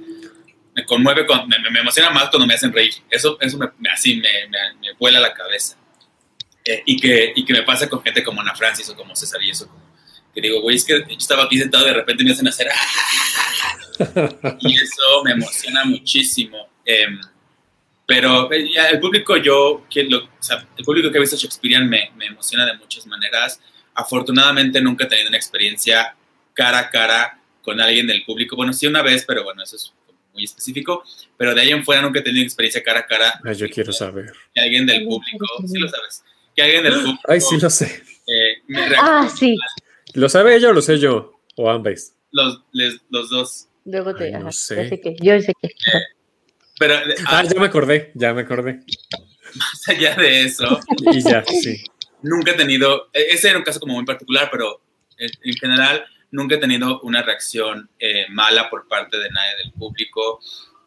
me conmueve, me, me, emociona más cuando me hacen reír. Eso, eso me, así me, me, vuela la cabeza. Eh, y, que, y que me pasa con gente como Ana Francis o como César y eso, que digo, güey, es que yo estaba aquí sentado y de repente me hacen hacer... [laughs] y eso me emociona muchísimo. Em, pero eh, el público yo, que lo, o sea, el público que ha visto Shakespearean me, me emociona de muchas maneras. Afortunadamente nunca he tenido una experiencia cara a cara con alguien del público. Bueno, sí una vez, pero bueno, eso es muy específico, pero de ahí en fuera nunca he tenido experiencia cara a cara. Ay, yo quiero saber. Que alguien del público, sí lo sabes, que alguien del público. Ay, sí lo sé. Eh, ah, sí. ¿Lo sabe ella o lo sé yo? ¿O ambas? Los, los dos. Luego te. Ay, no sé. Yo sé que. Yo sé que. Eh, pero, ah, ah, ya me acordé, ya me acordé. Más allá de eso. y ya, sí. Nunca he tenido. E, ese era un caso como muy particular, pero en general nunca he tenido una reacción eh, mala por parte de nadie del público.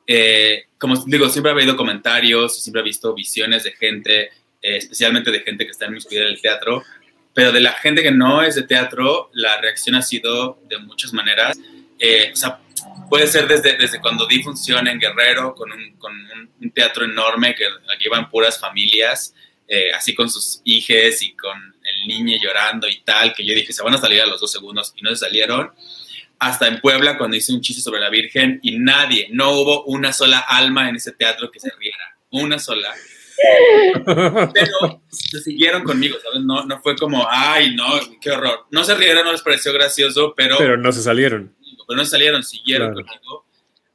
Eh, como digo, siempre he habido comentarios, siempre he visto visiones de gente, eh, especialmente de gente que está en mi en el teatro, pero de la gente que no es de teatro, la reacción ha sido de muchas maneras. o sea, puede ser desde, desde cuando di función en Guerrero, con un, con un, teatro enorme que aquí iban puras familias, así con sus hijes y con el niño llorando y tal, que yo dije, se van a salir a los dos segundos y no se salieron. Hasta en Puebla, cuando hice un chiste sobre la Virgen y nadie, no hubo una sola alma en ese teatro que se riera, una sola. Pero se siguieron conmigo, ¿sabes? No, no fue como, ay, no, qué horror. No se rieron, no les pareció gracioso, pero... Pero no se salieron. Pero no se salieron, siguieron conmigo.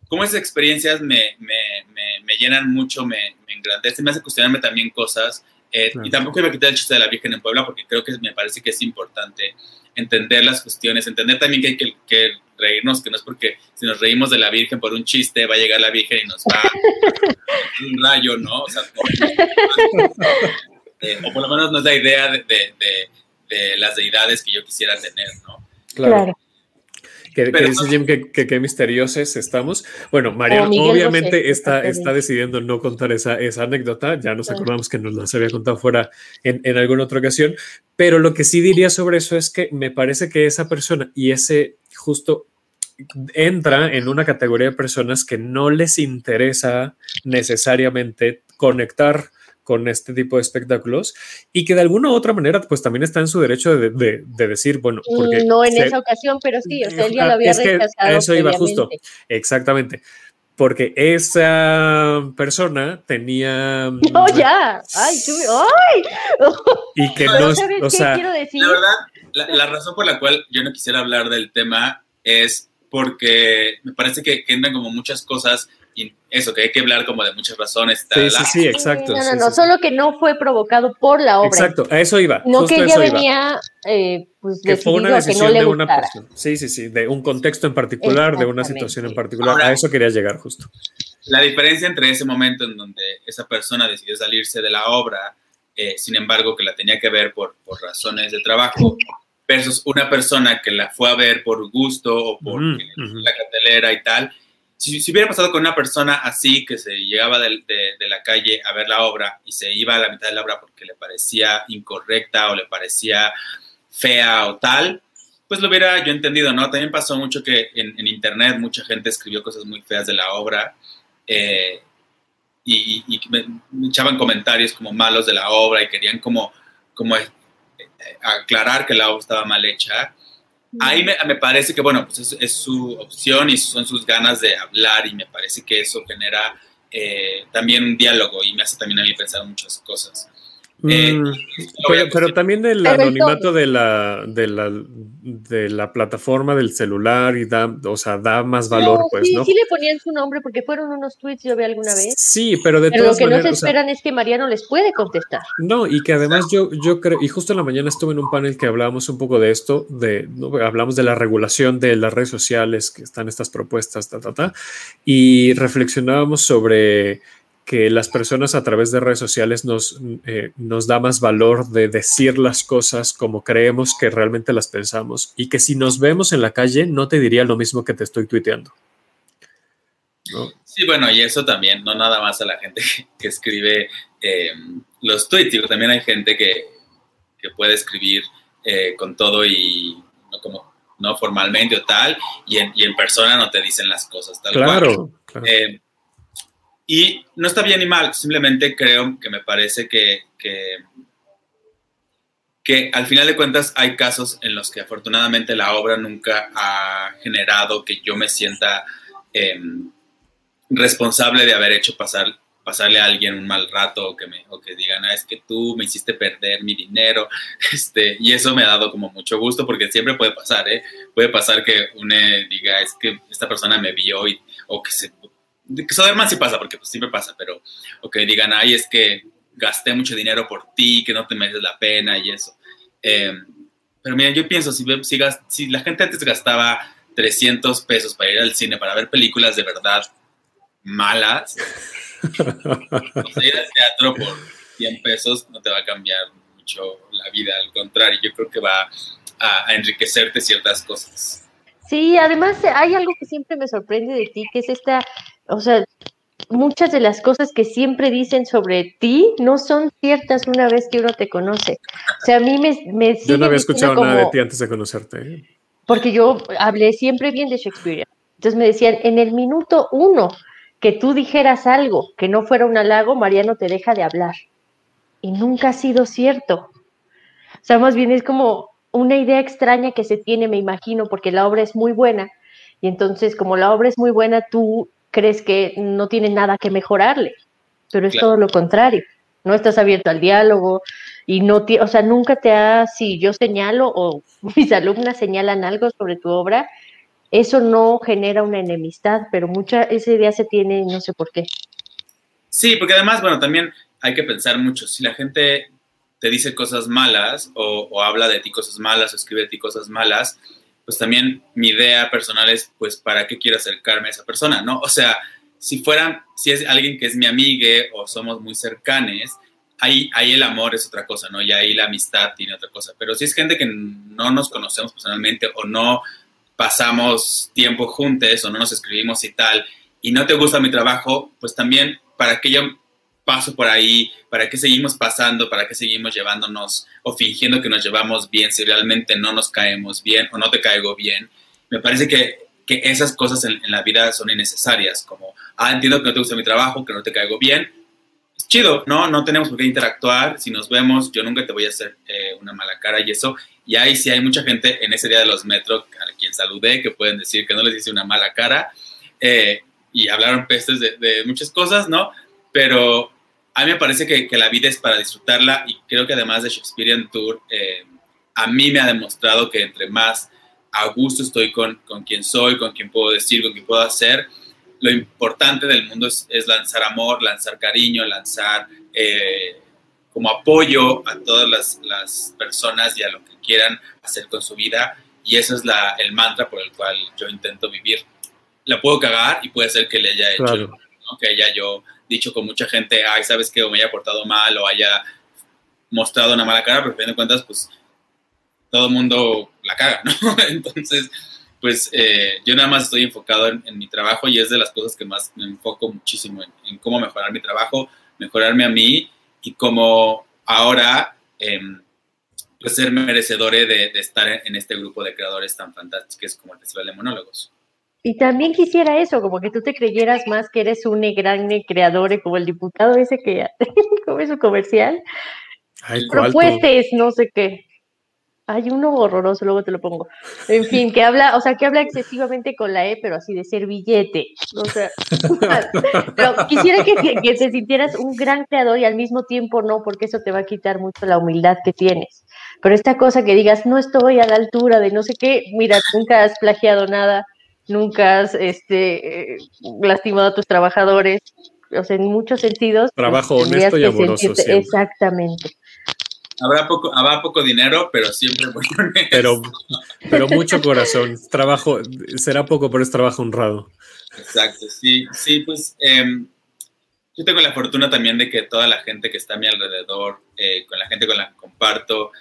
Como esas experiencias me, me, me, me llenan mucho, me, me engrandecen, me hacen cuestionarme también cosas eh, y tampoco iba a quitar el chiste de la Virgen en Puebla porque creo que me parece que es importante entender las cuestiones, entender también que hay que, reírnos, que no es porque si nos reímos de la Virgen por un chiste va a llegar la Virgen y nos va a un rayo, ¿no? O, sea, eh, o por lo menos no es la idea de, de, las deidades que yo quisiera tener, ¿no? claro. Que, dice Jim que, que, misteriosos estamos. Bueno, Mariano obviamente está, está decidiendo no contar esa, esa anécdota. Ya nos acordamos que nos las había contado fuera en, en alguna otra ocasión. Pero lo que sí diría sobre eso es que me parece que esa persona y ese justo entra en una categoría de personas que no les interesa necesariamente conectar con este tipo de espectáculos y que de alguna u otra manera pues también está en su derecho de, de, decir, bueno, porque... No en esa ocasión, pero sí, o sea, él ya lo había rechazado. eso iba justo, exactamente porque esa persona tenía. No, [laughs] ya. Ay, ¡Ay! Y [laughs] que no. o sea, quiero decir? La verdad, la, razón por la cual yo no quisiera hablar del tema es porque me parece que, que entran como muchas cosas y eso, que hay que hablar como de muchas razones. sí, sí, sí, exacto. No, no, no, solo que no fue provocado por la obra. Exacto, a eso iba. No que ella venía, eh, pues, que fue una decisión de una persona. Sí, sí, sí, de un contexto en particular, de una situación en particular. a eso quería llegar justo. La diferencia entre ese momento en donde esa persona decidió salirse de la obra, eh, sin embargo, que la tenía que ver por, por razones de trabajo, versus una persona que la fue a ver por gusto o por la cartelera y tal, si, hubiera pasado con una persona así que se llegaba de, la calle a ver la obra y se iba a la mitad de la obra porque le parecía incorrecta o le parecía fea o tal, pues lo hubiera yo entendido, ¿no? También pasó mucho que en, internet mucha gente escribió cosas muy feas de la obra eh, y, me, echaban comentarios como malos de la obra y querían como, como eh, aclarar que la obra estaba mal hecha. Ahí me, parece que, bueno, pues es, su opción y son sus ganas de hablar y me parece que eso genera eh, también un diálogo y me hace también a mí pensar muchas cosas. Eh, mm, pero, también el anonimato de la, de la, de la plataforma del celular y da, o sea, da más valor, pues, sí, ¿no? Sí, le ponían su nombre porque fueron unos tweets, yo vi alguna vez. Sí, pero de pero lo que no se esperan es que Mariano les puede contestar. No, y que además yo, yo creo, y justo en la mañana estuve en un panel que hablábamos un poco de esto, de, hablamos de la regulación de las redes sociales, que están estas propuestas, ta, ta, ta, y reflexionábamos sobre que las personas a través de redes sociales nos, eh, nos da más valor de decir las cosas como creemos que realmente las pensamos y que si nos vemos en la calle no te diría lo mismo que te estoy tuiteando. Sí, bueno, y eso también, no nada más a la gente que, escribe eh, los tweets, también hay gente que, que puede escribir eh, con todo y no como no formalmente o tal, y en, y en persona no te dicen las cosas tal claro, cual. Claro. Y no está bien ni mal, simplemente creo que me parece que, que, al final de cuentas hay casos en los que afortunadamente la obra nunca ha generado que yo me sienta em, responsable de haber hecho pasar pasarle a alguien un mal rato o que me o que digan ah, es que tú me hiciste perder mi dinero [laughs] este y eso me ha dado como mucho gusto porque siempre puede pasar ¿eh? puede pasar que uno diga es que esta persona me vio y, o que se que más si pasa, porque pues siempre pasa, pero, o que digan, ay, es que gasté mucho dinero por ti, que no te mereces la pena y eso. Eh, pero mira, yo pienso, si, si, si, la gente antes gastaba 300 pesos para ir al cine, para ver películas de verdad malas, pues, ir al teatro por 100 pesos no te va a cambiar mucho la vida, al contrario, yo creo que va a enriquecerte ciertas cosas. Sí, además hay algo que siempre me sorprende de ti, que es esta o sea, muchas de las cosas que siempre dicen sobre ti no son ciertas una vez que uno te conoce. O sea, a mí me... me yo no había escuchado nada de ti antes de conocerte. ¿eh? Porque yo hablé siempre bien de Shakespeare. Entonces me decían, en el minuto uno que tú dijeras algo que no fuera un halago, Mariano te deja de hablar. Y nunca ha sido cierto. O sea, más bien es como una idea extraña que se tiene, me imagino, porque la obra es muy buena. Y entonces, como la obra es muy buena, tú crees que no tiene nada que mejorarle, pero es todo lo contrario. No estás abierto al diálogo y no, o sea, nunca te ha, si yo señalo o [laughs] mis alumnas señalan algo sobre tu obra, eso no genera una enemistad, pero mucha esa idea se tiene, no sé por qué. Sí, porque además, bueno, también hay que pensar mucho. Si la gente te dice cosas malas o, o habla de ti cosas malas o escribe de ti cosas malas, pues también mi idea personal es, pues, ¿para qué quiero acercarme a esa persona? ¿No? O sea, si fueran, si es alguien que es mi amiga o somos muy cercanes, ahí, ahí el amor es otra cosa, ¿no? Y ahí la amistad tiene otra cosa. Pero si es gente que no nos conocemos personalmente o no pasamos tiempo juntos o no nos escribimos y tal, y no te gusta mi trabajo, pues también, ¿para qué yo paso por ahí? ¿Para qué seguimos pasando? ¿Para qué seguimos llevándonos o fingiendo que nos llevamos bien si realmente no nos caemos bien o no te caigo bien? Me parece que, que esas cosas en, la vida son innecesarias, como, ah, entiendo que no te gusta mi trabajo, que no te caigo bien, pues chido, ¿no? No tenemos por qué interactuar. Si nos vemos, yo nunca te voy a hacer eh, una mala cara y eso. Y ahí sí hay mucha gente en ese día de los metros a quien saludé que pueden decir que no les hice una mala cara. Eh, y hablaron pestes de, de, muchas cosas, ¿no? Pero a mí me parece que, que, la vida es para disfrutarla y creo que además de Shakespearean Tour, eh, a mí me ha demostrado que entre más a gusto estoy con, con quien soy, con quien puedo decir, con quien puedo hacer, lo importante del mundo es, es lanzar amor, lanzar cariño, lanzar eh, como apoyo a todas las, las, personas y a lo que quieran hacer con su vida. Y ese es la, el mantra por el cual yo intento vivir. La puedo cagar y puede ser que le haya hecho, Claro. ¿no? que haya yo dicho con mucha gente, ay, sabes que o me haya portado mal o haya mostrado una mala cara, pero a fin de cuentas, pues todo el mundo la caga, ¿no? [laughs] Entonces, pues eh, yo nada más estoy enfocado en, mi trabajo y es de las cosas que más me enfoco muchísimo en, cómo mejorar mi trabajo, mejorarme a mí y cómo ahora eh, pues ser merecedores de, de, estar en este grupo de creadores tan fantásticos como el Festival de Monólogos. Y también quisiera eso, como que tú te creyeras más que eres un gran creador, como el diputado ese que [laughs] como su comercial. Ay, Propuestes, no sé qué. Hay uno horroroso, luego te lo pongo. En fin, que habla, o sea, que habla excesivamente con la E, pero así de servillete. O sea, [laughs] pero quisiera que, que, que, te sintieras un gran creador y al mismo tiempo no, porque eso te va a quitar mucho la humildad que tienes. Pero esta cosa que digas, no estoy a la altura de no sé qué, mira, nunca has plagiado nada, nunca has este, eh, lastimado a tus trabajadores, o sea, en muchos sentidos. Trabajo pues, honesto y amoroso. Exactamente. Habrá poco, habrá poco dinero, pero siempre muy honesto. Pero, pero mucho corazón. Trabajo, será poco, pero es trabajo honrado. Exacto, sí, sí, pues eh, yo tengo la fortuna también de que toda la gente que está a mi alrededor, eh, con la gente con la que comparto,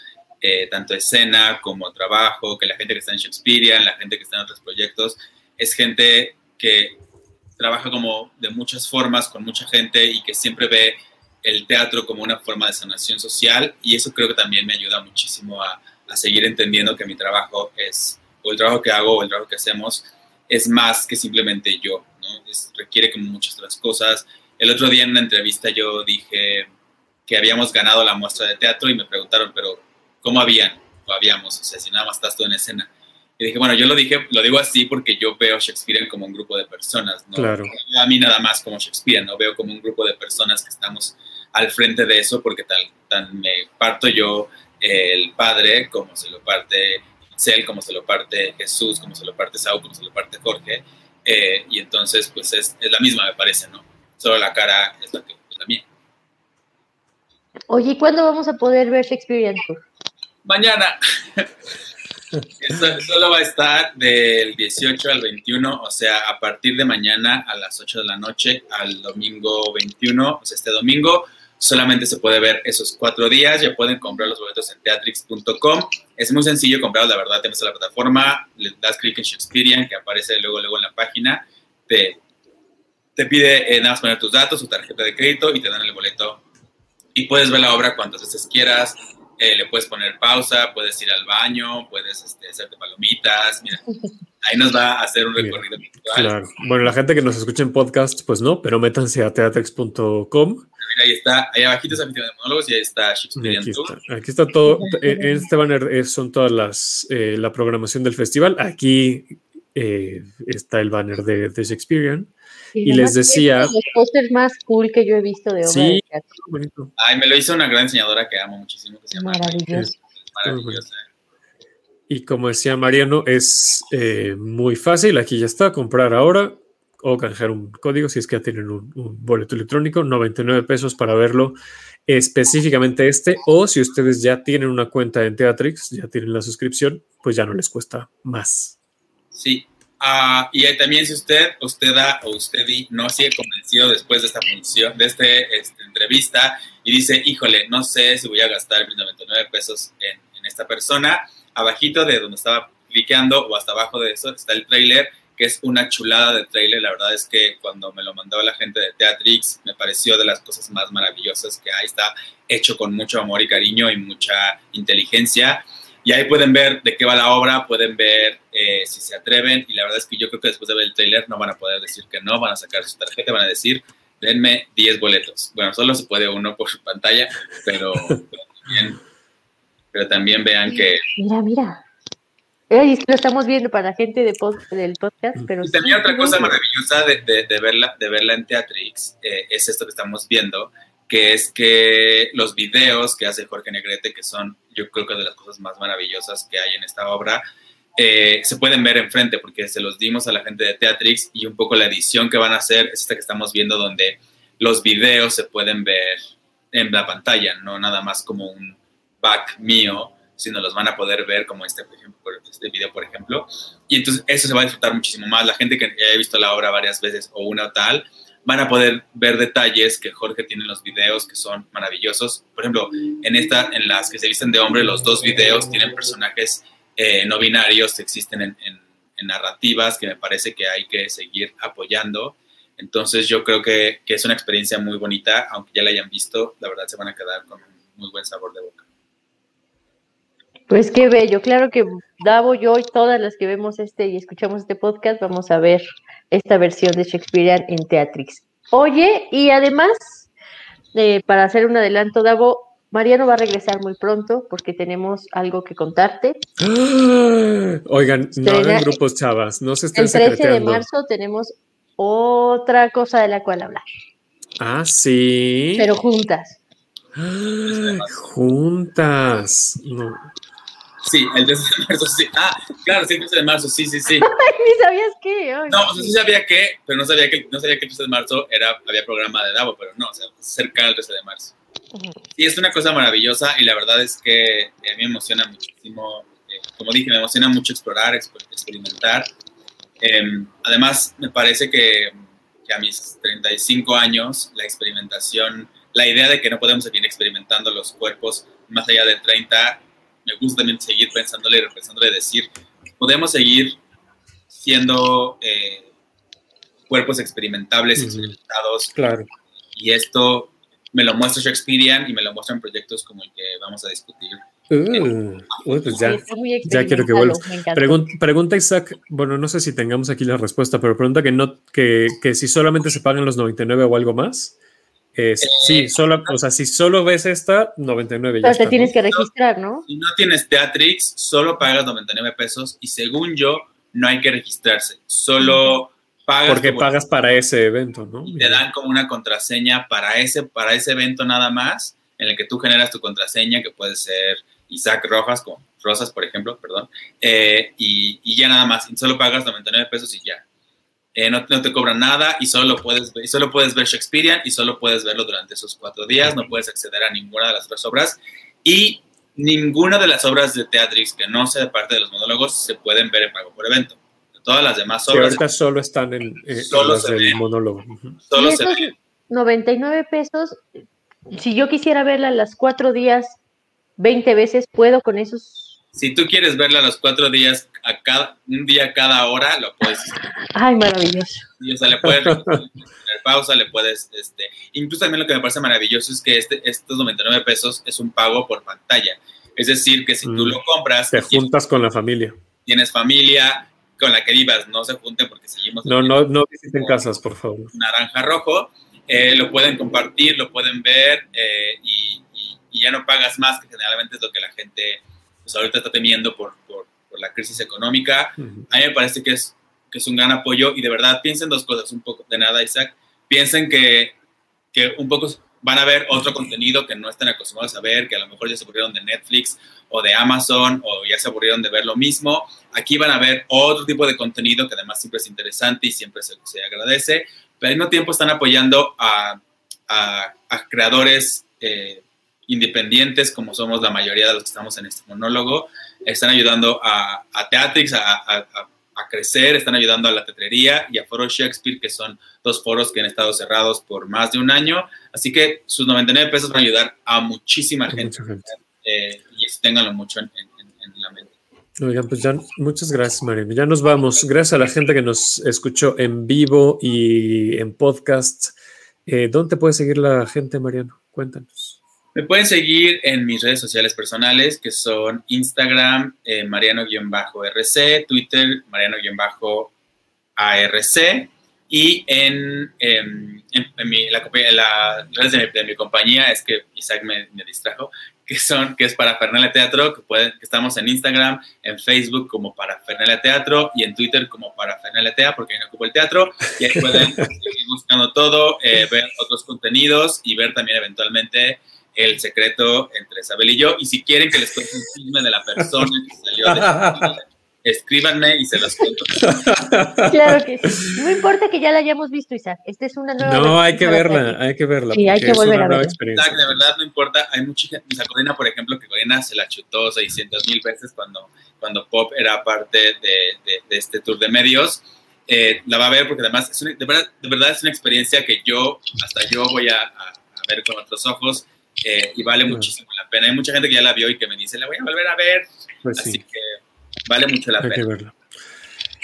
eh, tanto escena como trabajo, que la gente que está en Shakespeare, la gente que está en otros proyectos, es gente que trabaja como de muchas formas, con mucha gente y que siempre ve el teatro como una forma de sanación social y eso creo que también me ayuda muchísimo a, a seguir entendiendo que mi trabajo es, o el trabajo que hago o el trabajo que hacemos, es más que simplemente yo, ¿no? Es, requiere como muchas otras cosas. El otro día en una entrevista yo dije que habíamos ganado la muestra de teatro y me preguntaron, pero ¿cómo habían? O habíamos, o sea, si nada más estás tú en escena. Y dije, bueno, yo lo dije, lo digo así porque yo veo Shakespeare como un grupo de personas, ¿no? Claro. A mí nada más como Shakespeare, ¿no? Veo como un grupo de personas que estamos al frente de eso porque tal, tan me parto yo el Padre como se lo parte Cel, como se lo parte Jesús, como se lo parte Saúl, como se lo parte Jorge. Eh, y entonces, pues es, es, la misma, me parece, ¿no? Solo la cara es la, que, es la mía. Oye, ¿y cuándo vamos a poder ver Shakespeare Tour? Mañana. [laughs] Eso solo va a estar del 18 al 21, o sea, a partir de mañana a las 8 de la noche al domingo 21, o sea, este domingo. Solamente se puede ver esos cuatro días, ya pueden comprar los boletos en teatrix.com, es muy sencillo comprarlos, la verdad, te metes a la plataforma, le das clic en Shakespearean, que aparece luego, luego en la página, te, te pide eh, nada más poner tus datos, tu tarjeta de crédito y te dan el boleto. Y puedes ver la obra cuantas veces quieras, eh, le puedes poner pausa, puedes ir al baño, puedes este, hacerte palomitas, mira, [laughs] ahí nos va a hacer un recorrido virtual. Claro. Bueno, la gente que nos escucha en podcast, pues no, pero métanse a teatrix.com. Mira, ahí está, ahí abajito está de monólogos y ahí está Shakespeare aquí está, aquí está todo, en este banner son todas las, eh, la programación del festival, aquí eh, está el banner de, de Shakespearean. Y, y les decía. Los pósters más cool que yo he visto de obra sí, de teatro. Bonito. Ay, me lo hizo una gran enseñadora que amo muchísimo. Que se llama Maravilloso. Maravillosa. Y como decía Mariano, es eh, muy fácil. Aquí ya está, comprar ahora o canjear un código si es que ya tienen un, un, boleto electrónico, 99 pesos para verlo específicamente este, o si ustedes ya tienen una cuenta en Teatrix, ya tienen la suscripción, pues ya no les cuesta más. Sí, Uh, y también si usted, usted o usted no sigue convencido después de esta función, de este, esta entrevista y dice, híjole, no sé si voy a gastar 99 pesos en, en, esta persona, abajito de donde estaba cliqueando o hasta abajo de eso está el trailer, que es una chulada de trailer. La verdad es que cuando me lo mandó la gente de Teatrix, me pareció de las cosas más maravillosas que hay. Está hecho con mucho amor y cariño y mucha inteligencia. Y ahí pueden ver de qué va la obra, pueden ver eh, si se atreven. Y la verdad es que yo creo que después de ver el trailer no van a poder decir que no, van a sacar su tarjeta, van a decir denme 10 boletos. Bueno, solo se puede uno por su pantalla, pero, pero, también, vean que... Mira, mira. lo estamos viendo para la gente de del podcast, pero... Y también otra cosa maravillosa de, de, verla, de verla en Teatrix eh, es esto que estamos viendo, que es que los videos que hace Jorge Negrete, que son yo creo que de las cosas más maravillosas que hay en esta obra, eh, se pueden ver enfrente porque se los dimos a la gente de Teatrix y un poco la edición que van a hacer es esta que estamos viendo donde los videos se pueden ver en la pantalla, no nada más como un back mío, sino los van a poder ver como este, este video, por ejemplo. Y entonces eso se va a disfrutar muchísimo más. La gente que haya visto la obra varias veces o una o tal, van a poder ver detalles que Jorge tiene en los videos que son maravillosos. Por ejemplo, en esta, en las que se visten de hombre, los dos videos tienen personajes eh, no binarios que existen en, narrativas que me parece que hay que seguir apoyando. Entonces yo creo que, que, es una experiencia muy bonita, aunque ya la hayan visto, la verdad se van a quedar con un muy buen sabor de boca. Pues qué bello, claro que Davo, yo y todas las que vemos este y escuchamos este podcast vamos a ver esta versión de Shakespeare en Teatrix. Oye, y además, eh, para hacer un adelanto, Davo, Mariano va a regresar muy pronto porque tenemos algo que contarte. Oigan, no hagan grupos chavas, no se estén El 13 de marzo tenemos otra cosa de la cual hablar. Ah, sí. Pero juntas. Juntas. No. Sí, el 13 de marzo, sí. Ah, claro, sí, el 13 de marzo, sí, sí, sí. [laughs] Ni sabías qué. no, o sea, sí sabía que, pero no sabía que, no sabía que el 13 de marzo era, había programa de Davo, pero no, o sea, cerca del 13 de marzo. Sí, es una cosa maravillosa y la verdad es que a mí me emociona muchísimo, eh, como dije, me emociona mucho explorar, experimentar. Em, además, me parece que, que a mis 35 años, la experimentación, la idea de que no podemos seguir experimentando los cuerpos más allá de 30 me gusta también seguir pensándole y repensándole, decir, podemos seguir siendo eh, cuerpos experimentables, experimentados. Claro. Y esto me lo muestra Shakespearean y me lo muestran proyectos como el que vamos a discutir. Uh, pues ya, ya quiero que vuelva. Pregunta, Isaac, bueno, no sé si tengamos aquí la respuesta, pero pregunta que no, que, que si solamente se pagan los 99 o algo más sí, eh, solo, o sea, si solo ves esta, 99 ya Pero te tienes que registrar, ¿no? Si no tienes Teatrix, solo pagas 99 pesos y según yo, no hay que registrarse. Solo pagas. Porque pagas para ese evento, ¿no? te dan como una contraseña para ese, para ese evento nada más, en el que tú generas tu contraseña, que puede ser Isaac Rojas, como Rosas, por ejemplo, perdón, eh, y, y ya nada más. Y solo pagas 99 pesos y ya. Eh, no, te cobran nada y solo, puedes ver, y solo puedes ver Shakespeare y solo puedes verlo durante esos cuatro días, no puedes acceder a ninguna de las otras obras y ninguna de las obras de Teatrix que no sea de parte de los monólogos se pueden ver en pago por evento. Todas las demás obras... ahorita solo están en, eh, solo monólogo. Solo se ven. 99 pesos, si yo quisiera verla las cuatro días 20 veces, ¿puedo con esos si tú quieres verla los cuatro días, a cada, un día cada hora, lo puedes Ay, maravilloso. o sea, le puedes poner pausa, le puedes, este, incluso también lo que me parece maravilloso es que este, estos 99 pesos es un pago por pantalla. Es decir, que si tú mm. lo compras... Te juntas con la familia. Tienes familia con la que vivas, no se junten porque seguimos... No, no, no visiten casas, por favor. Naranja rojo, eh, lo pueden compartir, lo pueden ver eh, y, y ya no pagas más, que generalmente es lo que la gente pues ahorita está temiendo por, por, la crisis económica. A mí me parece que es, que es un gran apoyo y de verdad piensen dos cosas, un poco de nada, Isaac. Piensen que, que un poco van a ver otro contenido que no estén acostumbrados a ver, que a lo mejor ya se aburrieron de Netflix o de Amazon o ya se aburrieron de ver lo mismo. Aquí van a ver otro tipo de contenido que además siempre es interesante y siempre se, se agradece, pero al mismo tiempo están apoyando a, a, a creadores eh, independientes, como somos la mayoría de los que estamos en este monólogo, están ayudando a, a Teatrix a, crecer, están ayudando a la tetrería y a Foro Shakespeare, que son dos foros que han estado cerrados por más de un año. Así que sus 99 pesos van a ayudar a muchísima gente. Eh, y ténganlo mucho en, la mente. Oigan, pues ya, muchas gracias, Mariano. Ya nos vamos. Gracias a la gente que nos escuchó en vivo y en podcast. Eh, ¿Dónde puede seguir la gente, Mariano? Cuéntanos. Me pueden seguir en mis redes sociales personales, que son Instagram, eh, Mariano-RC, Twitter, Mariano-ARC, Y en, em, en, mi, la, la, de, mi, compañía, es que Isaac me, me, distrajo, que, son, que es para Fernalia Teatro, que, pueden, que estamos en Instagram, en Facebook como para Fernalia Teatro y en Twitter como para Fernalia Tea, porque ahí no ocupo el teatro. Y ahí pueden [laughs] seguir buscando todo, eh, ver otros contenidos y ver también eventualmente el secreto entre Isabel y yo. Y si quieren que les cuente un filme de la persona que salió de escríbanme y se los cuento. Claro que sí. No importa que ya la hayamos visto, Isaac. Esta es una nueva. No, hay que verla, hay que verla. Sí, hay que volver a verla. Isaac, de verdad no importa. Hay mucha gente. O sea, Corina, por ejemplo, que Corina se la chutó 600 mil veces cuando, cuando Pop era parte de, de, este tour de medios. Eh, la va a ver porque además es de, verdad, de verdad es una experiencia que yo, hasta yo voy a, a, ver con otros ojos eh, y vale muchísimo la pena. Hay mucha gente que ya la vio y que me dice, la voy a volver a ver. Pues Así que Vale mucho la pena. Que verla.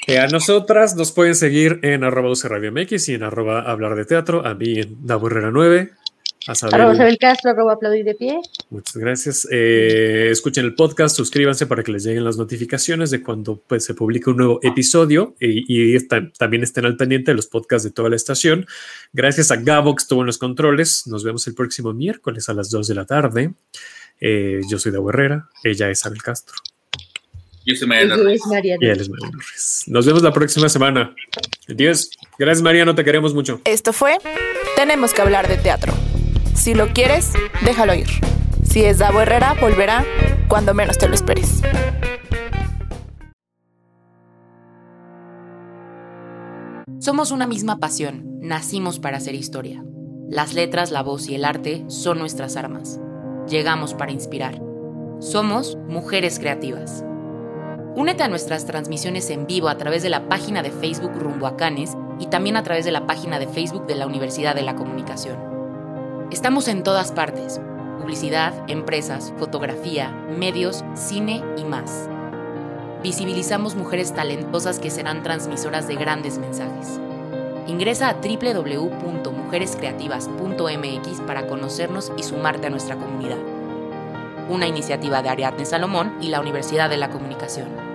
Eh, a nosotras nos pueden seguir en arroba Radio MX y en arroba hablar de teatro, a mí en Herrera 9. A Arroba Isabel Castro, arroba aplaudir de pie. Muchas gracias. Eh, escuchen el podcast, suscríbanse para que les lleguen las notificaciones de cuando pues, se publique un nuevo episodio y, también estén al pendiente de los podcasts de toda la estación. Gracias a Gabo que estuvo en los controles. Nos vemos el próximo miércoles a las 2 de la tarde. Eh, yo soy Davo Herrera, ella es Isabel Castro. Yo soy Mariano Ruiz. Y él es Mariano Ruiz. Nos vemos la próxima semana. Adiós. Gracias, Mariano. Te queremos mucho. Esto fue Tenemos que hablar de teatro. Si lo quieres, déjalo ir. Si es Davo Herrera, volverá cuando menos te lo esperes. Somos una misma pasión. Nacimos para hacer historia. Las letras, la voz y el arte son nuestras armas. Llegamos para inspirar. Somos mujeres creativas. Únete a nuestras transmisiones en vivo a través de la página de Facebook Rumbo a y también a través de la página de Facebook de la Universidad de la Comunicación. Estamos en todas partes. Publicidad, empresas, fotografía, medios, cine y más. Visibilizamos mujeres talentosas que serán transmisoras de grandes mensajes. Ingresa a www.mujerescreativas.mx para conocernos y sumarte a nuestra comunidad una iniciativa de Ariadne Salomón y la Universidad de la Comunicación.